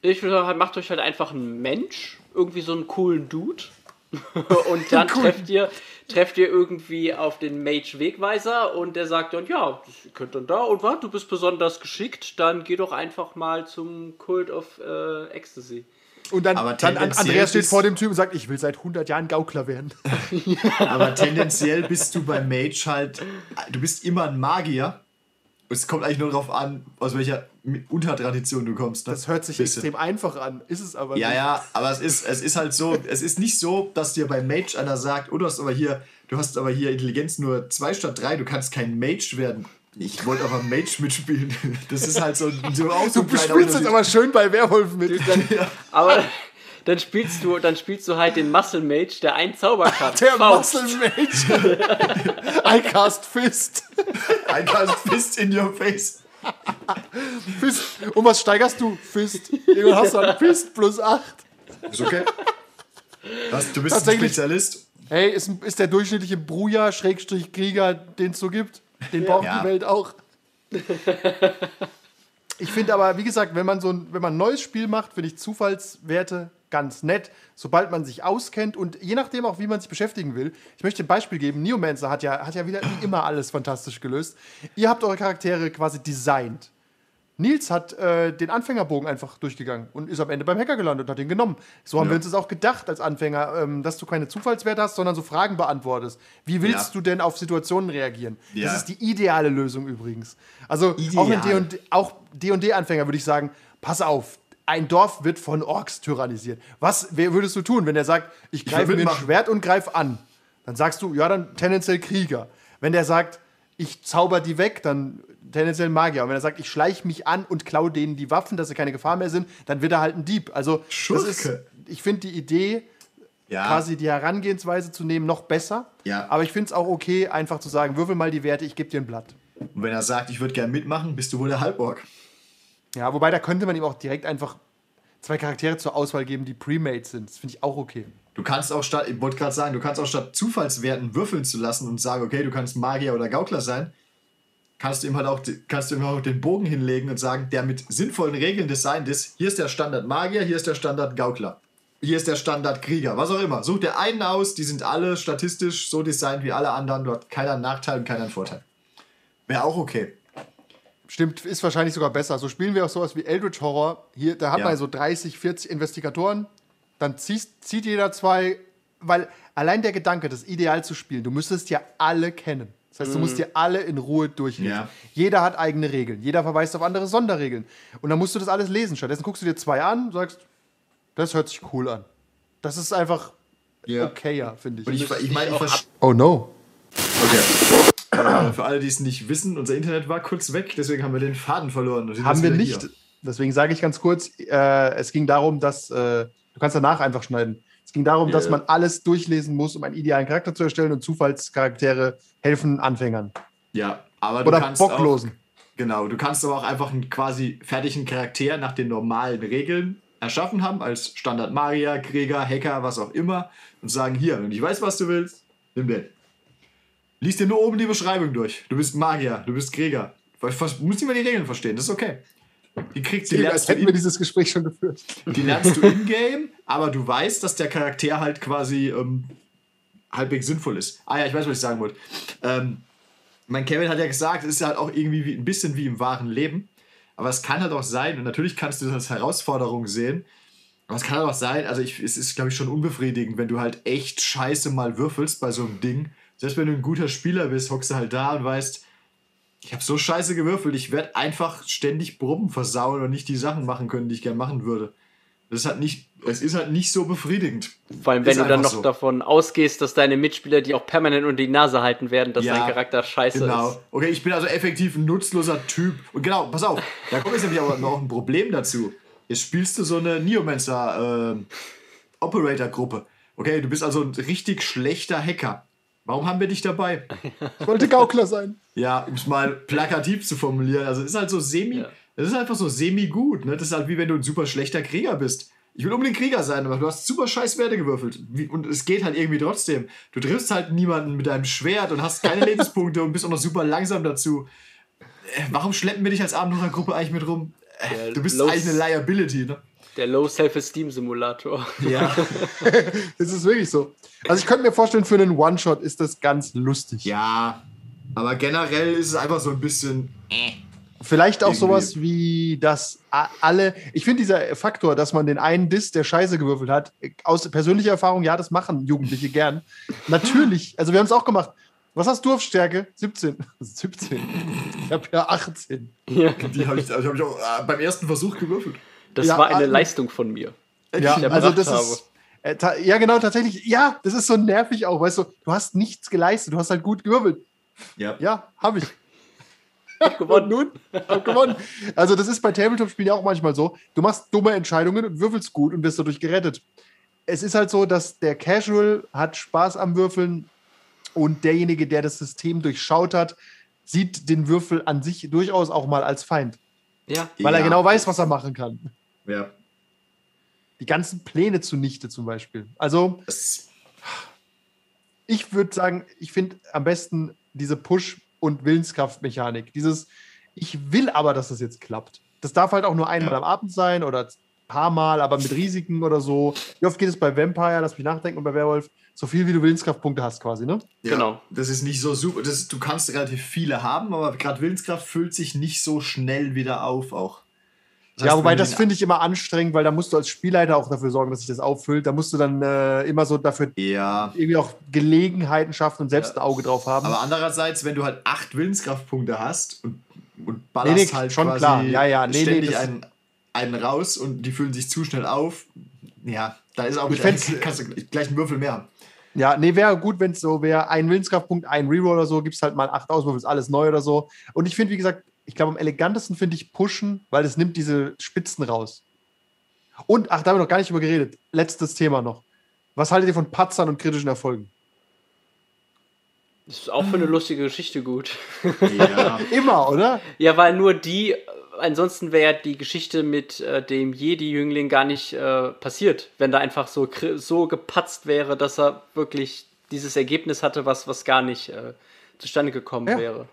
Ich würde sagen, macht euch halt einfach einen Mensch, irgendwie so einen coolen Dude. und dann trefft ihr, trefft ihr irgendwie auf den Mage-Wegweiser und der sagt dann, ja, ihr könnt dann da und was, du bist besonders geschickt, dann geh doch einfach mal zum Cult of äh, Ecstasy. Und dann, Aber dann Andreas steht vor dem Typ und sagt, ich will seit 100 Jahren Gaukler werden. Aber tendenziell bist du beim Mage halt, du bist immer ein Magier. Es kommt eigentlich nur darauf an, aus welcher Untertradition du kommst. Ne? Das hört sich Bisschen. extrem einfach an, ist es aber Ja, nicht. ja, aber es ist, es ist halt so, es ist nicht so, dass dir beim Mage einer sagt, oh, du hast aber hier, du hast aber hier Intelligenz nur 2 statt 3, du kannst kein Mage werden. Ich wollte aber Mage mitspielen. Das ist halt so, so auch so Du spielst jetzt aber schön bei Werwolf mit. Aber dann spielst du, dann spielst du halt den Muscle Mage, der einen Zauber kann. Der Faust. Muscle Mage. I cast Fist. I cast fist in your face. Fist. Und was steigerst du? Fist. Irgendwann hast du einen Fist plus 8. Ist okay. Was, du bist ein. Spezialist. Hey, ist, ist der durchschnittliche Bruja-Krieger, den es so gibt? Den braucht Ja. die Welt auch. Ich finde aber, wie gesagt, wenn man so ein, wenn man ein neues Spiel macht, finde ich Zufallswerte ganz nett, sobald man sich auskennt und je nachdem auch, wie man sich beschäftigen will. Ich möchte ein Beispiel geben. Neomancer hat ja, hat ja wieder wie immer alles fantastisch gelöst. Ihr habt eure Charaktere quasi designt. Nils hat äh, den Anfängerbogen einfach durchgegangen und ist am Ende beim Hacker gelandet und hat ihn genommen. So haben wir uns das auch gedacht als Anfänger, ähm, dass du keine Zufallswerte hast, sondern so Fragen beantwortest. Wie willst Ja. du denn auf Situationen reagieren? Ja. Das ist die ideale Lösung übrigens. Also auch Ideal. auch D&D-Anfänger würde ich sagen, pass auf, ein Dorf wird von Orks tyrannisiert. Was wer würdest du tun, wenn er sagt, ich greife mir ein. Schwert und greife an? Dann sagst du, ja, dann tendenziell Krieger. Wenn der sagt, ich zauber die weg, dann tendenziell Magier. Und wenn er sagt, ich schleiche mich an und klaue denen die Waffen, dass sie keine Gefahr mehr sind, dann wird er halt ein Dieb. Also das ist, ich finde die Idee, Ja. quasi die Herangehensweise zu nehmen, noch besser. Ja. Aber ich finde es auch okay, einfach zu sagen, würfel mal die Werte, ich gebe dir ein Blatt. Und wenn er sagt, ich würde gerne mitmachen, bist du wohl der Halborg. Ja, wobei da könnte man ihm auch direkt einfach zwei Charaktere zur Auswahl geben, die Premates sind. Das finde ich auch okay. Du kannst auch statt, ich wollte gerade sagen, du kannst auch statt Zufallswerten würfeln zu lassen und sagen, okay, du kannst Magier oder Gaukler sein, kannst du ihm halt auch, kannst du ihm auch den Bogen hinlegen und sagen, der mit sinnvollen Regeln designt ist, hier ist der Standard Magier, hier ist der Standard Gaukler. Hier ist der Standard Krieger, was auch immer. Such dir einen aus, die sind alle statistisch so designt wie alle anderen, du hast keinen Nachteil und keinen Vorteil. Wäre auch okay. Stimmt, ist wahrscheinlich sogar besser. So spielen wir auch sowas wie Eldritch Horror. Hier, da hat Ja. man so 30, 40 Investigatoren. Dann ziehst, zieht jeder zwei, weil allein der Gedanke, das ideal zu spielen, du müsstest ja alle kennen. Das heißt, du musst dir alle in Ruhe durchlesen. Ja. Jeder hat eigene Regeln. Jeder verweist auf andere Sonderregeln. Und dann musst du das alles lesen. Stattdessen guckst du dir zwei an, sagst, das hört sich cool an. Das ist einfach Ja. okayer, finde ich. Und ich, ich meine, oh no. Okay. Äh, Für alle, die es nicht wissen, unser Internet war kurz weg, deswegen haben wir den Faden verloren. Und Haben wir nicht. hier. Deswegen sage ich ganz kurz, äh, es ging darum, dass, äh, du kannst danach einfach schneiden. Es ging darum, dass man alles durchlesen muss, um einen idealen Charakter zu erstellen und Zufallscharaktere helfen Anfängern. Ja, aber du Oder kannst Bocklosen. Auch, genau, du kannst aber auch einfach einen quasi fertigen Charakter nach den normalen Regeln erschaffen haben, als Standard Magier, Krieger, Hacker, was auch immer, und sagen, hier, wenn ich weiß, was du willst, nimm den. Lies dir nur oben die Beschreibung durch. Du bist Magier, du bist Krieger. Du musst nicht mal die Regeln verstehen, das ist okay. Die kriegst die Als lernst, du hätten wir dieses Gespräch schon geführt. die lernst du in-game, aber du weißt, dass der Charakter halt quasi ähm, halbwegs sinnvoll ist. Ah ja, ich weiß, was ich sagen wollte. Ähm, mein Kevin hat ja gesagt, es ist halt auch irgendwie wie, ein bisschen wie im wahren Leben. Aber es kann halt auch sein, und natürlich kannst du das als Herausforderung sehen, aber es kann halt auch sein, also ich, es ist, glaube ich, schon unbefriedigend, wenn du halt echt scheiße mal würfelst bei so einem Ding. Selbst wenn du ein guter Spieler bist, hockst du halt da und weißt, ich habe so scheiße gewürfelt, ich werde einfach ständig Brummen versauen und nicht die Sachen machen können, die ich gerne machen würde. Das ist halt nicht, es ist halt nicht so befriedigend. Vor allem, wenn Ist du dann noch so. davon ausgehst, dass deine Mitspieler die auch permanent unter die Nase halten werden, dass Ja, dein Charakter scheiße Genau. ist. Okay, ich bin also effektiv ein nutzloser Typ. Und genau, pass auf, da kommt jetzt nämlich aber noch ein Problem dazu. Jetzt spielst du so eine Neomancer äh, Operator-Gruppe. Okay, du bist also ein richtig schlechter Hacker. Warum haben wir dich dabei? Ich wollte Gaukler sein. Ja, um es mal plakativ zu formulieren. Also es ist halt so semi, Ja. das ist einfach so semi-gut. Ne? Das ist halt wie wenn du ein super schlechter Krieger bist. Ich will unbedingt Krieger sein, aber du hast super scheiß Werte gewürfelt. Und es geht halt irgendwie trotzdem. Du triffst halt niemanden mit deinem Schwert und hast keine Lebenspunkte und bist auch noch super langsam dazu. Äh, warum schleppen wir dich als Abenteuergruppe eigentlich mit rum? Äh, Der du bist eigentlich eine Liability, ne? Der Low Self-Esteem-Simulator. Ja. Das ist wirklich so. Also ich könnte mir vorstellen, für einen One-Shot ist das ganz lustig. ja. Aber generell ist es einfach so ein bisschen. Vielleicht auch Irgendwie. sowas wie, dass alle. Ich finde dieser Faktor, dass man den einen Diss, der Scheiße gewürfelt hat, aus persönlicher Erfahrung, ja, das machen Jugendliche gern. Natürlich. Also wir haben es auch gemacht. Was hast du auf Stärke? 17. 17. Ich habe ja 18. Ja. Die habe ich, hab ich auch äh, beim ersten Versuch gewürfelt. Das Ja, war eine äh, Leistung von mir. Ja, ich also das habe. ist. Äh, ja, genau, tatsächlich. Ja, das ist so nervig auch, weißt du. Du hast nichts geleistet, du hast halt gut gewürfelt. Ja. Ja, habe ich. Hab gewonnen. Nun? Hab gewonnen. Also, das ist bei Tabletop-Spielen ja auch manchmal so. Du machst dumme Entscheidungen und würfelst gut und wirst dadurch gerettet. Es ist halt so, dass der Casual hat Spaß am Würfeln und derjenige, der das System durchschaut hat, sieht den Würfel an sich durchaus auch mal als Feind. Ja. Weil er Ja. genau weiß, was er machen kann. Ja. Die ganzen Pläne zunichte zum Beispiel. Also, Das, ich würde sagen, ich finde am besten diese Push- und Willenskraftmechanik. Dieses, ich will aber, dass das jetzt klappt. Das darf halt auch nur einmal Ja. am Abend sein oder ein paar Mal, aber mit Risiken oder so. Wie oft geht es bei Vampire, lass mich nachdenken, und bei Werwolf? So viel, wie du Willenskraftpunkte hast quasi, ne? ja, Genau. Das ist nicht so super. Das, du kannst relativ viele haben, aber gerade Willenskraft füllt sich nicht so schnell wieder auf auch. Das ja, wobei das finde ich immer anstrengend, weil da musst du als Spielleiter auch dafür sorgen, dass sich das auffüllt. Da musst du dann äh, immer so dafür Ja. irgendwie auch Gelegenheiten schaffen und selbst ein Auge drauf haben. Aber andererseits, wenn du halt acht Willenskraftpunkte hast und, und ballerst Nee, nee, halt schon quasi klar. Ja, ja, nee, nee, ständig das- einen, einen raus und die füllen sich zu schnell auf, ja, da ist auch Ich fänd's- kannst du gleich einen Würfel mehr haben. Ja, nee, wäre gut, wenn es so wäre, ein Willenskraftpunkt, ein Reroll oder so, gibst halt mal acht Auswürfe, ist alles neu oder so. Und ich finde, wie gesagt, ich glaube, am elegantesten finde ich Pushen, weil es nimmt diese Spitzen raus. Und, ach, da haben wir noch gar nicht über geredet. Letztes Thema noch. Was haltet ihr von Patzern und kritischen Erfolgen? Das ist auch für eine lustige Geschichte gut. Ja. Immer, oder? Ja, weil nur die, ansonsten wäre die Geschichte mit äh, dem Jedi-Jüngling gar nicht äh, passiert, wenn da einfach so, so gepatzt wäre, dass er wirklich dieses Ergebnis hatte, was, was gar nicht äh, zustande gekommen Ja. wäre.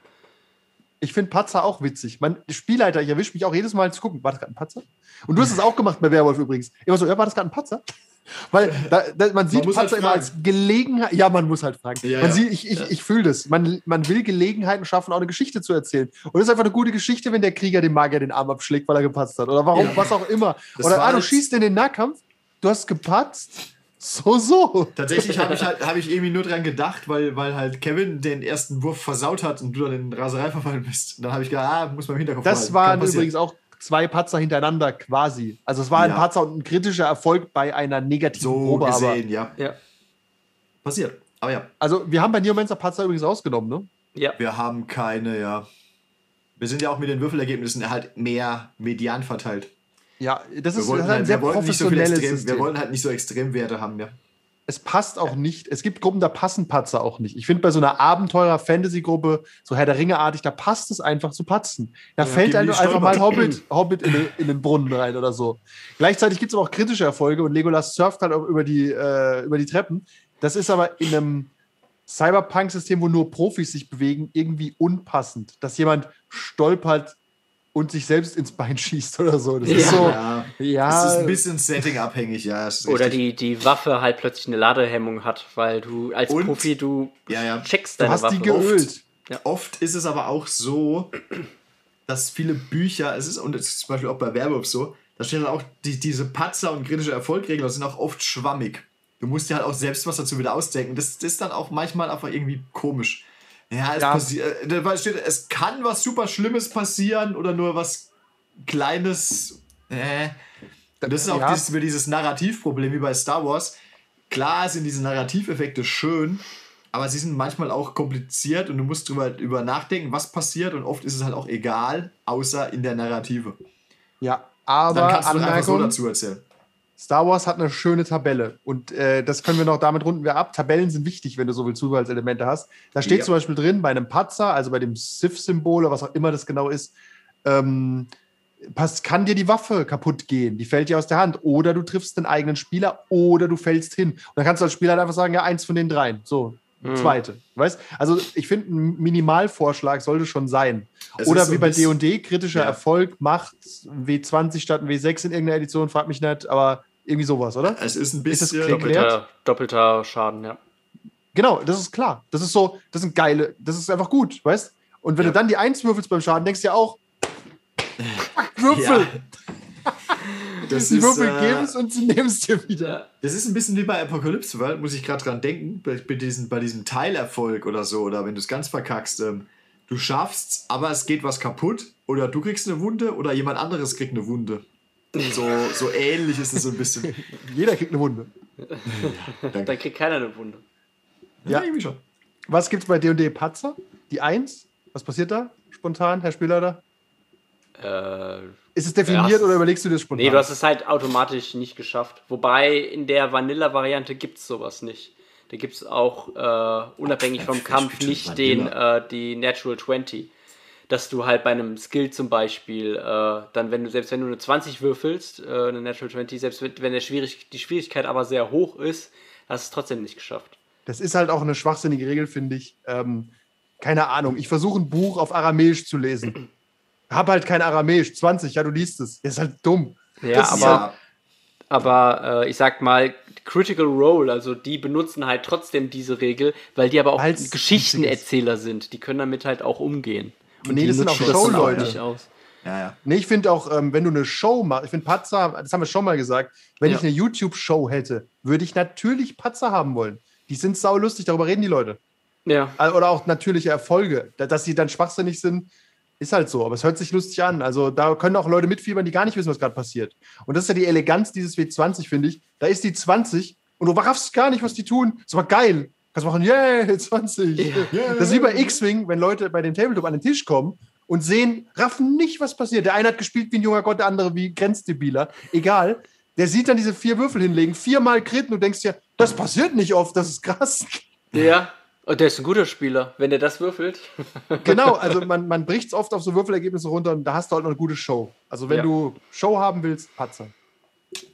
Ich finde Patzer auch witzig. Mein Spielleiter, ich erwische mich auch jedes Mal zu gucken, war das gerade ein Patzer? Und du hast es auch gemacht bei Werwolf übrigens. Immer so, ja, war das gerade ein Patzer? Weil da, da, man sieht muss Patzer halt immer als Gelegenheit. Ja, man muss halt fragen. Ja, man ja. sieht, ich, ich, ich fühle das. Man, man will Gelegenheiten schaffen, auch eine Geschichte zu erzählen. Und es ist einfach eine gute Geschichte, wenn der Krieger dem Magier den Arm abschlägt, weil er gepatzt hat. Oder warum, Ja. was auch immer. Das Oder ah, du jetzt- schießt in den Nahkampf, du hast gepatzt. So, so. Tatsächlich habe ich, halt, hab ich irgendwie nur dran gedacht, weil, weil halt Kevin den ersten Wurf versaut hat und du dann in Raserei verfallen bist. Und dann habe ich gedacht, ah, muss man im Hinterkopf Das waren übrigens auch zwei Patzer hintereinander quasi. Also es war ein Ja. Patzer und ein kritischer Erfolg bei einer negativen so Probe. Aber gesehen, ja. Ja. Passiert. Aber ja, Also, wir haben bei Neomancer Patzer übrigens rausgenommen, ne? Ja. wir haben keine, ja. Wir sind ja auch mit den Würfelergebnissen halt mehr median verteilt. Ja, das ist, das halt, sehr nicht so professionelles extrem, wir wollten halt nicht so Extremwerte haben, ja. es passt auch nicht. Es gibt Gruppen, da passen Patzer auch nicht. Ich finde, bei so einer Abenteurer-Fantasy-Gruppe, so Herr der Ringe-artig, da passt es einfach zu patzen. Da fällt geben einem einfach mal. Hobbit, Hobbit in, den- in den Brunnen rein oder so. Gleichzeitig gibt es aber auch kritische Erfolge und Legolas surft halt auch über die, äh, über die Treppen. Das ist aber in einem Cyberpunk-System, wo nur Profis sich bewegen, irgendwie unpassend. Dass jemand stolpert und sich selbst ins Bein schießt oder so. Das ist Ja. so. Ja, Ja, es ist ein bisschen settingabhängig, ja. das ist Oder die, die Waffe halt plötzlich eine Ladehemmung hat, weil du als Und- Profi, du Ja, ja. checkst du deine hast Waffe. die geölt. Oft ist es aber auch so, dass viele Bücher, es ist, und es ist zum Beispiel auch bei Werwolf so, da stehen dann auch die, diese Patzer und kritische Erfolgregeln sind auch oft schwammig. Du musst dir halt auch selbst was dazu wieder ausdenken. Das, das ist dann auch manchmal einfach irgendwie komisch. Ja, es, Ja. passi- äh, da steht, es kann was super Schlimmes passieren oder nur was Kleines. Äh. Das ist auch Ja. dieses, dieses Narrativproblem wie bei Star Wars. Klar sind diese Narrativeffekte schön, aber sie sind manchmal auch kompliziert und du musst drüber, drüber nachdenken, was passiert und oft ist es halt auch egal, außer in der Narrative. Ja, Dann aber kannst du einfach so Anmerkung, dazu erzählen. Star Wars hat eine schöne Tabelle und äh, das können wir noch, damit runden wir ab. Tabellen sind wichtig, wenn du so viele Zufallselemente hast. Da steht Ja. zum Beispiel drin, bei einem Patzer, also bei dem Sith-Symbol oder was auch immer das genau ist, ähm, kann dir die Waffe kaputt gehen, die fällt dir aus der Hand oder du triffst den eigenen Spieler oder du fällst hin. Und dann kannst du als Spieler halt einfach sagen, ja, eins von den dreien. So, Mhm. zweite. Weißt? Also ich finde, ein Minimalvorschlag sollte schon sein. Es Oder so wie bei D&D, kritischer Ja. Erfolg macht W20 statt ein W6 in irgendeiner Edition, frag mich nicht, aber irgendwie sowas, oder? Es ist ein Ist bisschen. klar? Doppelter, doppelter Schaden, ja. Genau, das ist klar. Das ist so, das sind geile, das ist einfach gut, weißt? Und wenn Ja. du dann die Eins würfelst beim Schaden, denkst du ja auch, fuck, Würfel! Ja. Das Die ist, Würfel äh, geben es und sie nehmen es dir wieder. Das ist ein bisschen wie bei Apocalypse World, muss ich gerade dran denken, bei, diesen, bei diesem Teilerfolg oder so, oder wenn du es ganz verkackst. Ähm, du schaffst, aber es geht was kaputt, oder du kriegst eine Wunde, oder jemand anderes kriegt eine Wunde. So, so ähnlich ist es so ein bisschen. Jeder kriegt eine Wunde. Dann kriegt keiner eine Wunde. Ja, Ja. irgendwie schon. Was gibt's bei D&D Patzer? Die Eins? Was passiert da? spontan, Herr Spielleiter? Äh, Ist es definiert Ja, es- oder überlegst du das spontan? nee, du hast es halt automatisch nicht geschafft. Wobei in der Vanilla-Variante gibt es sowas nicht. Da gibt es auch äh, unabhängig vom Kampf nicht den, äh, die Natural 20. Dass du halt bei einem Skill zum Beispiel, äh, dann wenn du, selbst wenn du eine 20 würfelst, äh, eine Natural 20, selbst wenn der Schwierig die Schwierigkeit aber sehr hoch ist, hast du es trotzdem nicht geschafft. Das ist halt auch eine schwachsinnige Regel, finde ich. Ähm, keine Ahnung. Ich versuche ein Buch auf Aramäisch zu lesen. Hab halt kein Aramäisch. 20, ja, du liest es. Das ist halt dumm. Ja, Das aber ja, Aber äh, ich sag mal, Critical Role, also die benutzen halt trotzdem diese Regel, weil die aber auch Geschichtenerzähler sind. Die können damit halt auch umgehen. Und Nee, das sind auch Showleute. ja, ja. Nee, ich finde auch, ähm, wenn du eine Show machst, ich finde Patzer, das haben wir schon mal gesagt, wenn Ja. ich eine YouTube-Show hätte, würde ich natürlich Patzer haben wollen. Die sind saulustig, darüber reden die Leute. Ja. Äh, Oder auch natürliche Erfolge. Da- Dass sie dann schwachsinnig sind, ist halt so. Aber es hört sich lustig an. Also da können auch Leute mitfiebern, die gar nicht wissen, was gerade passiert. Und das ist ja die Eleganz dieses W20, finde ich. Da ist die 20 und du raffst gar nicht, was die tun. Das war geil. Kannst machen, yeah, 20. Das ist wie bei X-Wing, wenn Leute bei dem Tabletop an den Tisch kommen und sehen, raffen nicht, was passiert. Der eine hat gespielt wie ein junger Gott, der andere wie Grenzdebiler. Egal. Der sieht dann diese vier Würfel hinlegen, viermal kritten und du denkst dir, das passiert nicht oft, das ist krass. Ja. Und der ist ein guter Spieler, wenn der das würfelt. Genau, also man, man bricht es oft auf so Würfelergebnisse runter und da hast du halt noch eine gute Show. Also wenn Ja. du Show haben willst, Patzer.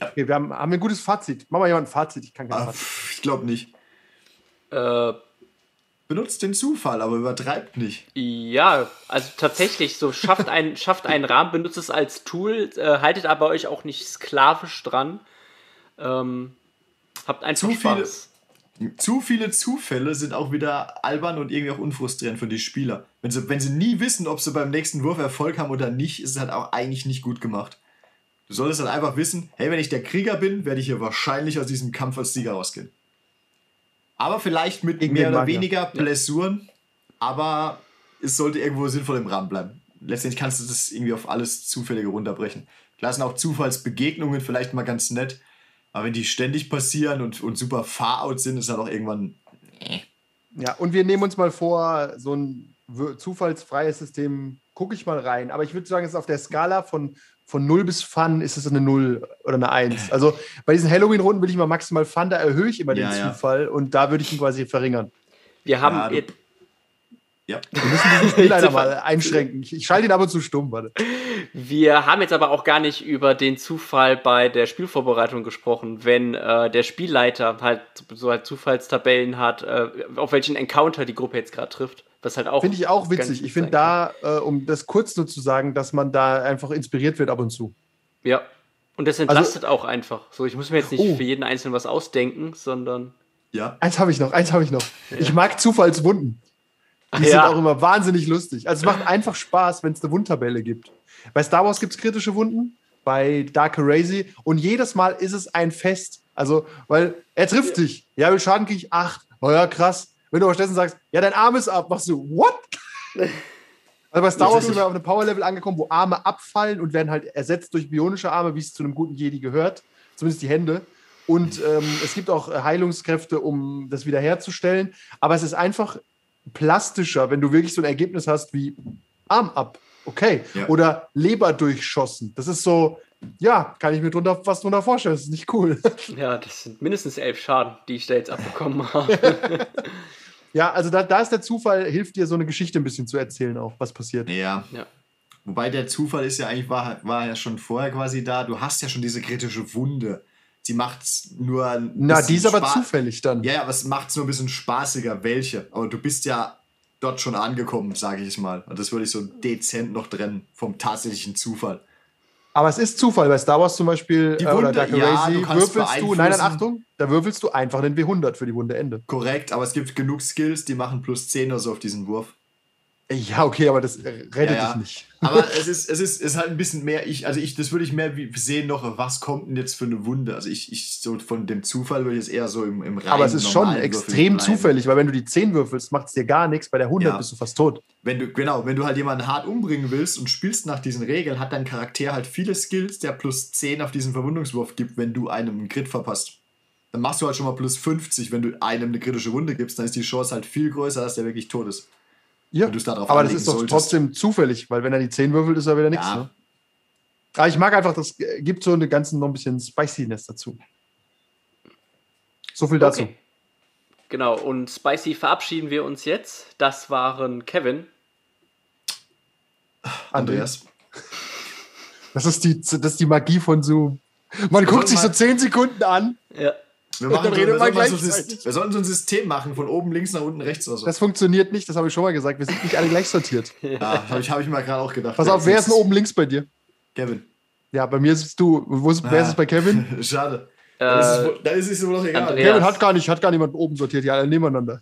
Okay, wir haben, haben wir ein gutes Fazit. Mach mal jemand ein Fazit, ich kann kein Ah, Fazit. pff, ich glaube nicht. Äh, Benutzt den Zufall, aber übertreibt nicht. ja, also tatsächlich, so schafft, ein, schafft einen Rahmen, benutzt es als Tool, äh, haltet aber euch auch nicht sklavisch dran. Ähm, habt einfach Zu viele- Spaß. Zu viele Zufälle sind auch wieder albern und irgendwie auch unfrustrierend für die Spieler. Wenn sie, wenn sie nie wissen, ob sie beim nächsten Wurf Erfolg haben oder nicht, ist es halt auch eigentlich nicht gut gemacht. Du solltest halt einfach wissen, hey, wenn ich der Krieger bin, werde ich hier wahrscheinlich aus diesem Kampf als Sieger rausgehen. Aber vielleicht mit Gegen mehr oder Magier. weniger Blessuren, aber es sollte irgendwo sinnvoll im Rahmen bleiben. Letztendlich kannst du das irgendwie auf alles Zufällige runterbrechen. Klar sind auch Zufallsbegegnungen vielleicht mal ganz nett, aber wenn die ständig passieren und, und super far-out sind, ist halt auch irgendwann Ja, und wir nehmen uns mal vor, so ein zufallsfreies System, gucke ich mal rein. Aber ich würde sagen, es ist auf der Skala von, von 0 bis Fun ist es eine 0 oder eine 1. Also bei diesen Halloween-Runden will ich mal maximal Fun, da erhöhe ich immer Ja, den ja. Zufall und da würde ich ihn quasi verringern. Wir haben Ja, Ja. Wir müssen diesen Spielleiter mal einschränken. Ich, ich schalte ihn ab und zu stumm, warte. Wir haben jetzt aber auch gar nicht über den Zufall bei der Spielvorbereitung gesprochen, wenn äh, der Spielleiter halt so halt Zufallstabellen hat, äh, auf welchen Encounter die Gruppe jetzt gerade trifft. Was halt auch. Finde ich auch witzig. Ich finde da, äh, um das kurz nur zu sagen, dass man da einfach inspiriert wird ab und zu. Ja. Und das entlastet auch einfach. So, ich muss mir jetzt nicht Oh. für jeden Einzelnen was ausdenken, sondern. Ja. Eins habe ich noch, eins habe ich noch. Ich mag Zufallswunden. Die Ja. sind auch immer wahnsinnig lustig. Also es macht einfach Spaß, wenn es eine Wundtabelle gibt. Bei Star Wars gibt es kritische Wunden, bei Dark Crazy und jedes Mal ist es ein Fest. Also, weil er trifft dich. Ja, mit Schaden kriege ich acht. Oh ja, krass. Wenn du aber stattdessen sagst, ja, dein Arm ist ab, machst du, what? Also bei Star Wars sind wir auf einem Power-Level angekommen, wo Arme abfallen und werden halt ersetzt durch bionische Arme, wie es zu einem guten Jedi gehört. Zumindest die Hände. Und ähm, es gibt auch äh, Heilungskräfte, um das wiederherzustellen. Aber es ist einfach plastischer, wenn du wirklich so ein Ergebnis hast wie Arm ab. Okay. Ja. Oder Leber durchschossen. Das ist so, ja, kann ich mir drunter, was drunter vorstellen. Das ist nicht cool. Ja, das sind mindestens elf Schaden, die ich da jetzt abbekommen habe. ja, also da, da ist der Zufall, hilft dir, so eine Geschichte ein bisschen zu erzählen, auch was passiert. Ja. Ja. Wobei der Zufall ist ja eigentlich, war, war ja schon vorher quasi da. Du hast ja schon diese kritische Wunde. Sie macht nur. ein Na, die ist aber Spa- zufällig dann. Ja, ja, aber es macht es nur ein bisschen spaßiger, welche. Aber du bist ja dort schon angekommen, sage ich es mal. Und das würde ich so dezent noch trennen vom tatsächlichen Zufall. Aber es ist Zufall. Bei Star Wars zum Beispiel Die äh, oder Wunde, Dark ja, du würfelst du, nein, nein. Achtung, da würfelst du einfach den W100 für die Wunde Ende. Korrekt, aber es gibt genug Skills, die machen plus 10 oder so auf diesen Wurf. Ja, okay, aber das rettet Ja, ja. dich nicht. Aber es ist, es ist, es ist halt ein bisschen mehr, ich, also ich, das würde ich mehr sehen noch, was kommt denn jetzt für eine Wunde? Also ich, ich so von dem Zufall würde ich jetzt eher so im, im reinen Aber es ist schon extrem zufällig, weil wenn du die 10 würfelst, macht es dir gar nichts. Bei der 100 Ja. bist du fast tot. Wenn du, genau, wenn du halt jemanden hart umbringen willst und spielst nach diesen Regeln, hat dein Charakter halt viele Skills, der plus 10 auf diesen Verwundungswurf gibt, wenn du einem einen Crit verpasst. Dann machst du halt schon mal plus 50, wenn du einem eine kritische Wunde gibst, dann ist die Chance halt viel größer, dass der wirklich tot ist. Ja, aber das ist doch solltest. trotzdem zufällig, weil wenn er die 10 würfelt, ist er wieder nichts. Ja. Ne? Aber ich mag einfach, das äh, gibt so eine ganzen noch ein bisschen Spiciness dazu. So viel dazu. Okay. Genau, und Spicy verabschieden wir uns jetzt. Das waren Kevin. Andreas. Das ist, die, das ist die Magie von Zoom. Man guckt sich so mal- 10 Sekunden an. Ja. Wir, machen dann so, wir, sollten mal so wir sollten so ein System machen von oben links nach unten rechts oder so. Das funktioniert nicht, das habe ich schon mal gesagt. Wir sind nicht alle gleich sortiert. ja, habe ich, hab ich mir gerade auch gedacht. Pass Ja, auf, wer ist denn oben links bei dir? Kevin. Ja, bei mir es du. Wo ist, wer ist es bei Kevin? Schade. Da ist es Äh, da ist es wohl noch egal. Andreas. Kevin hat gar nicht, hat gar niemand oben sortiert, die alle nebeneinander.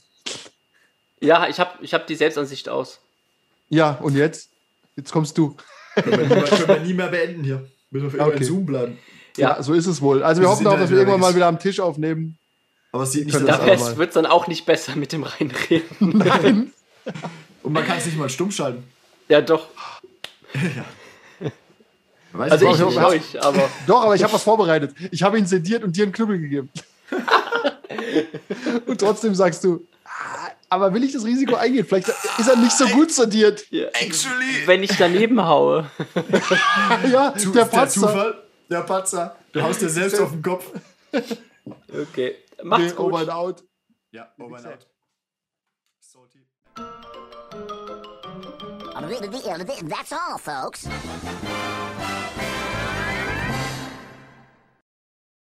ja, ich habe ich hab die Selbstansicht aus. Ja, und jetzt? Jetzt kommst du. Können wir, nie mehr, können wir nie mehr beenden hier. Müssen wir für immer Okay. in Zoom bleiben. Ja, Ja. so ist es wohl. Also wir hoffen auch, dass wir irgendwann mal wieder am Tisch aufnehmen. Aber es sieht nicht so aus. wird es dann auch nicht besser mit dem Reinreden. Nein. Und man kann es nicht mal stumm schalten. ja, doch. Weiß Also nicht, ich auch- nicht euch, aber Doch, aber ich habe was vorbereitet. Ich habe ihn sediert und dir einen Knüppel gegeben. und trotzdem sagst du, ah, aber will ich das Risiko eingehen? Vielleicht ist er nicht so gut sortiert. ja, Actually. wenn ich daneben haue. Ja, der der. Zufall. Der Patzer. Du haust dir selbst auf den Kopf. Okay. Macht's Nee, over and gut. out. Ja, over and out. Salty. That's all, folks.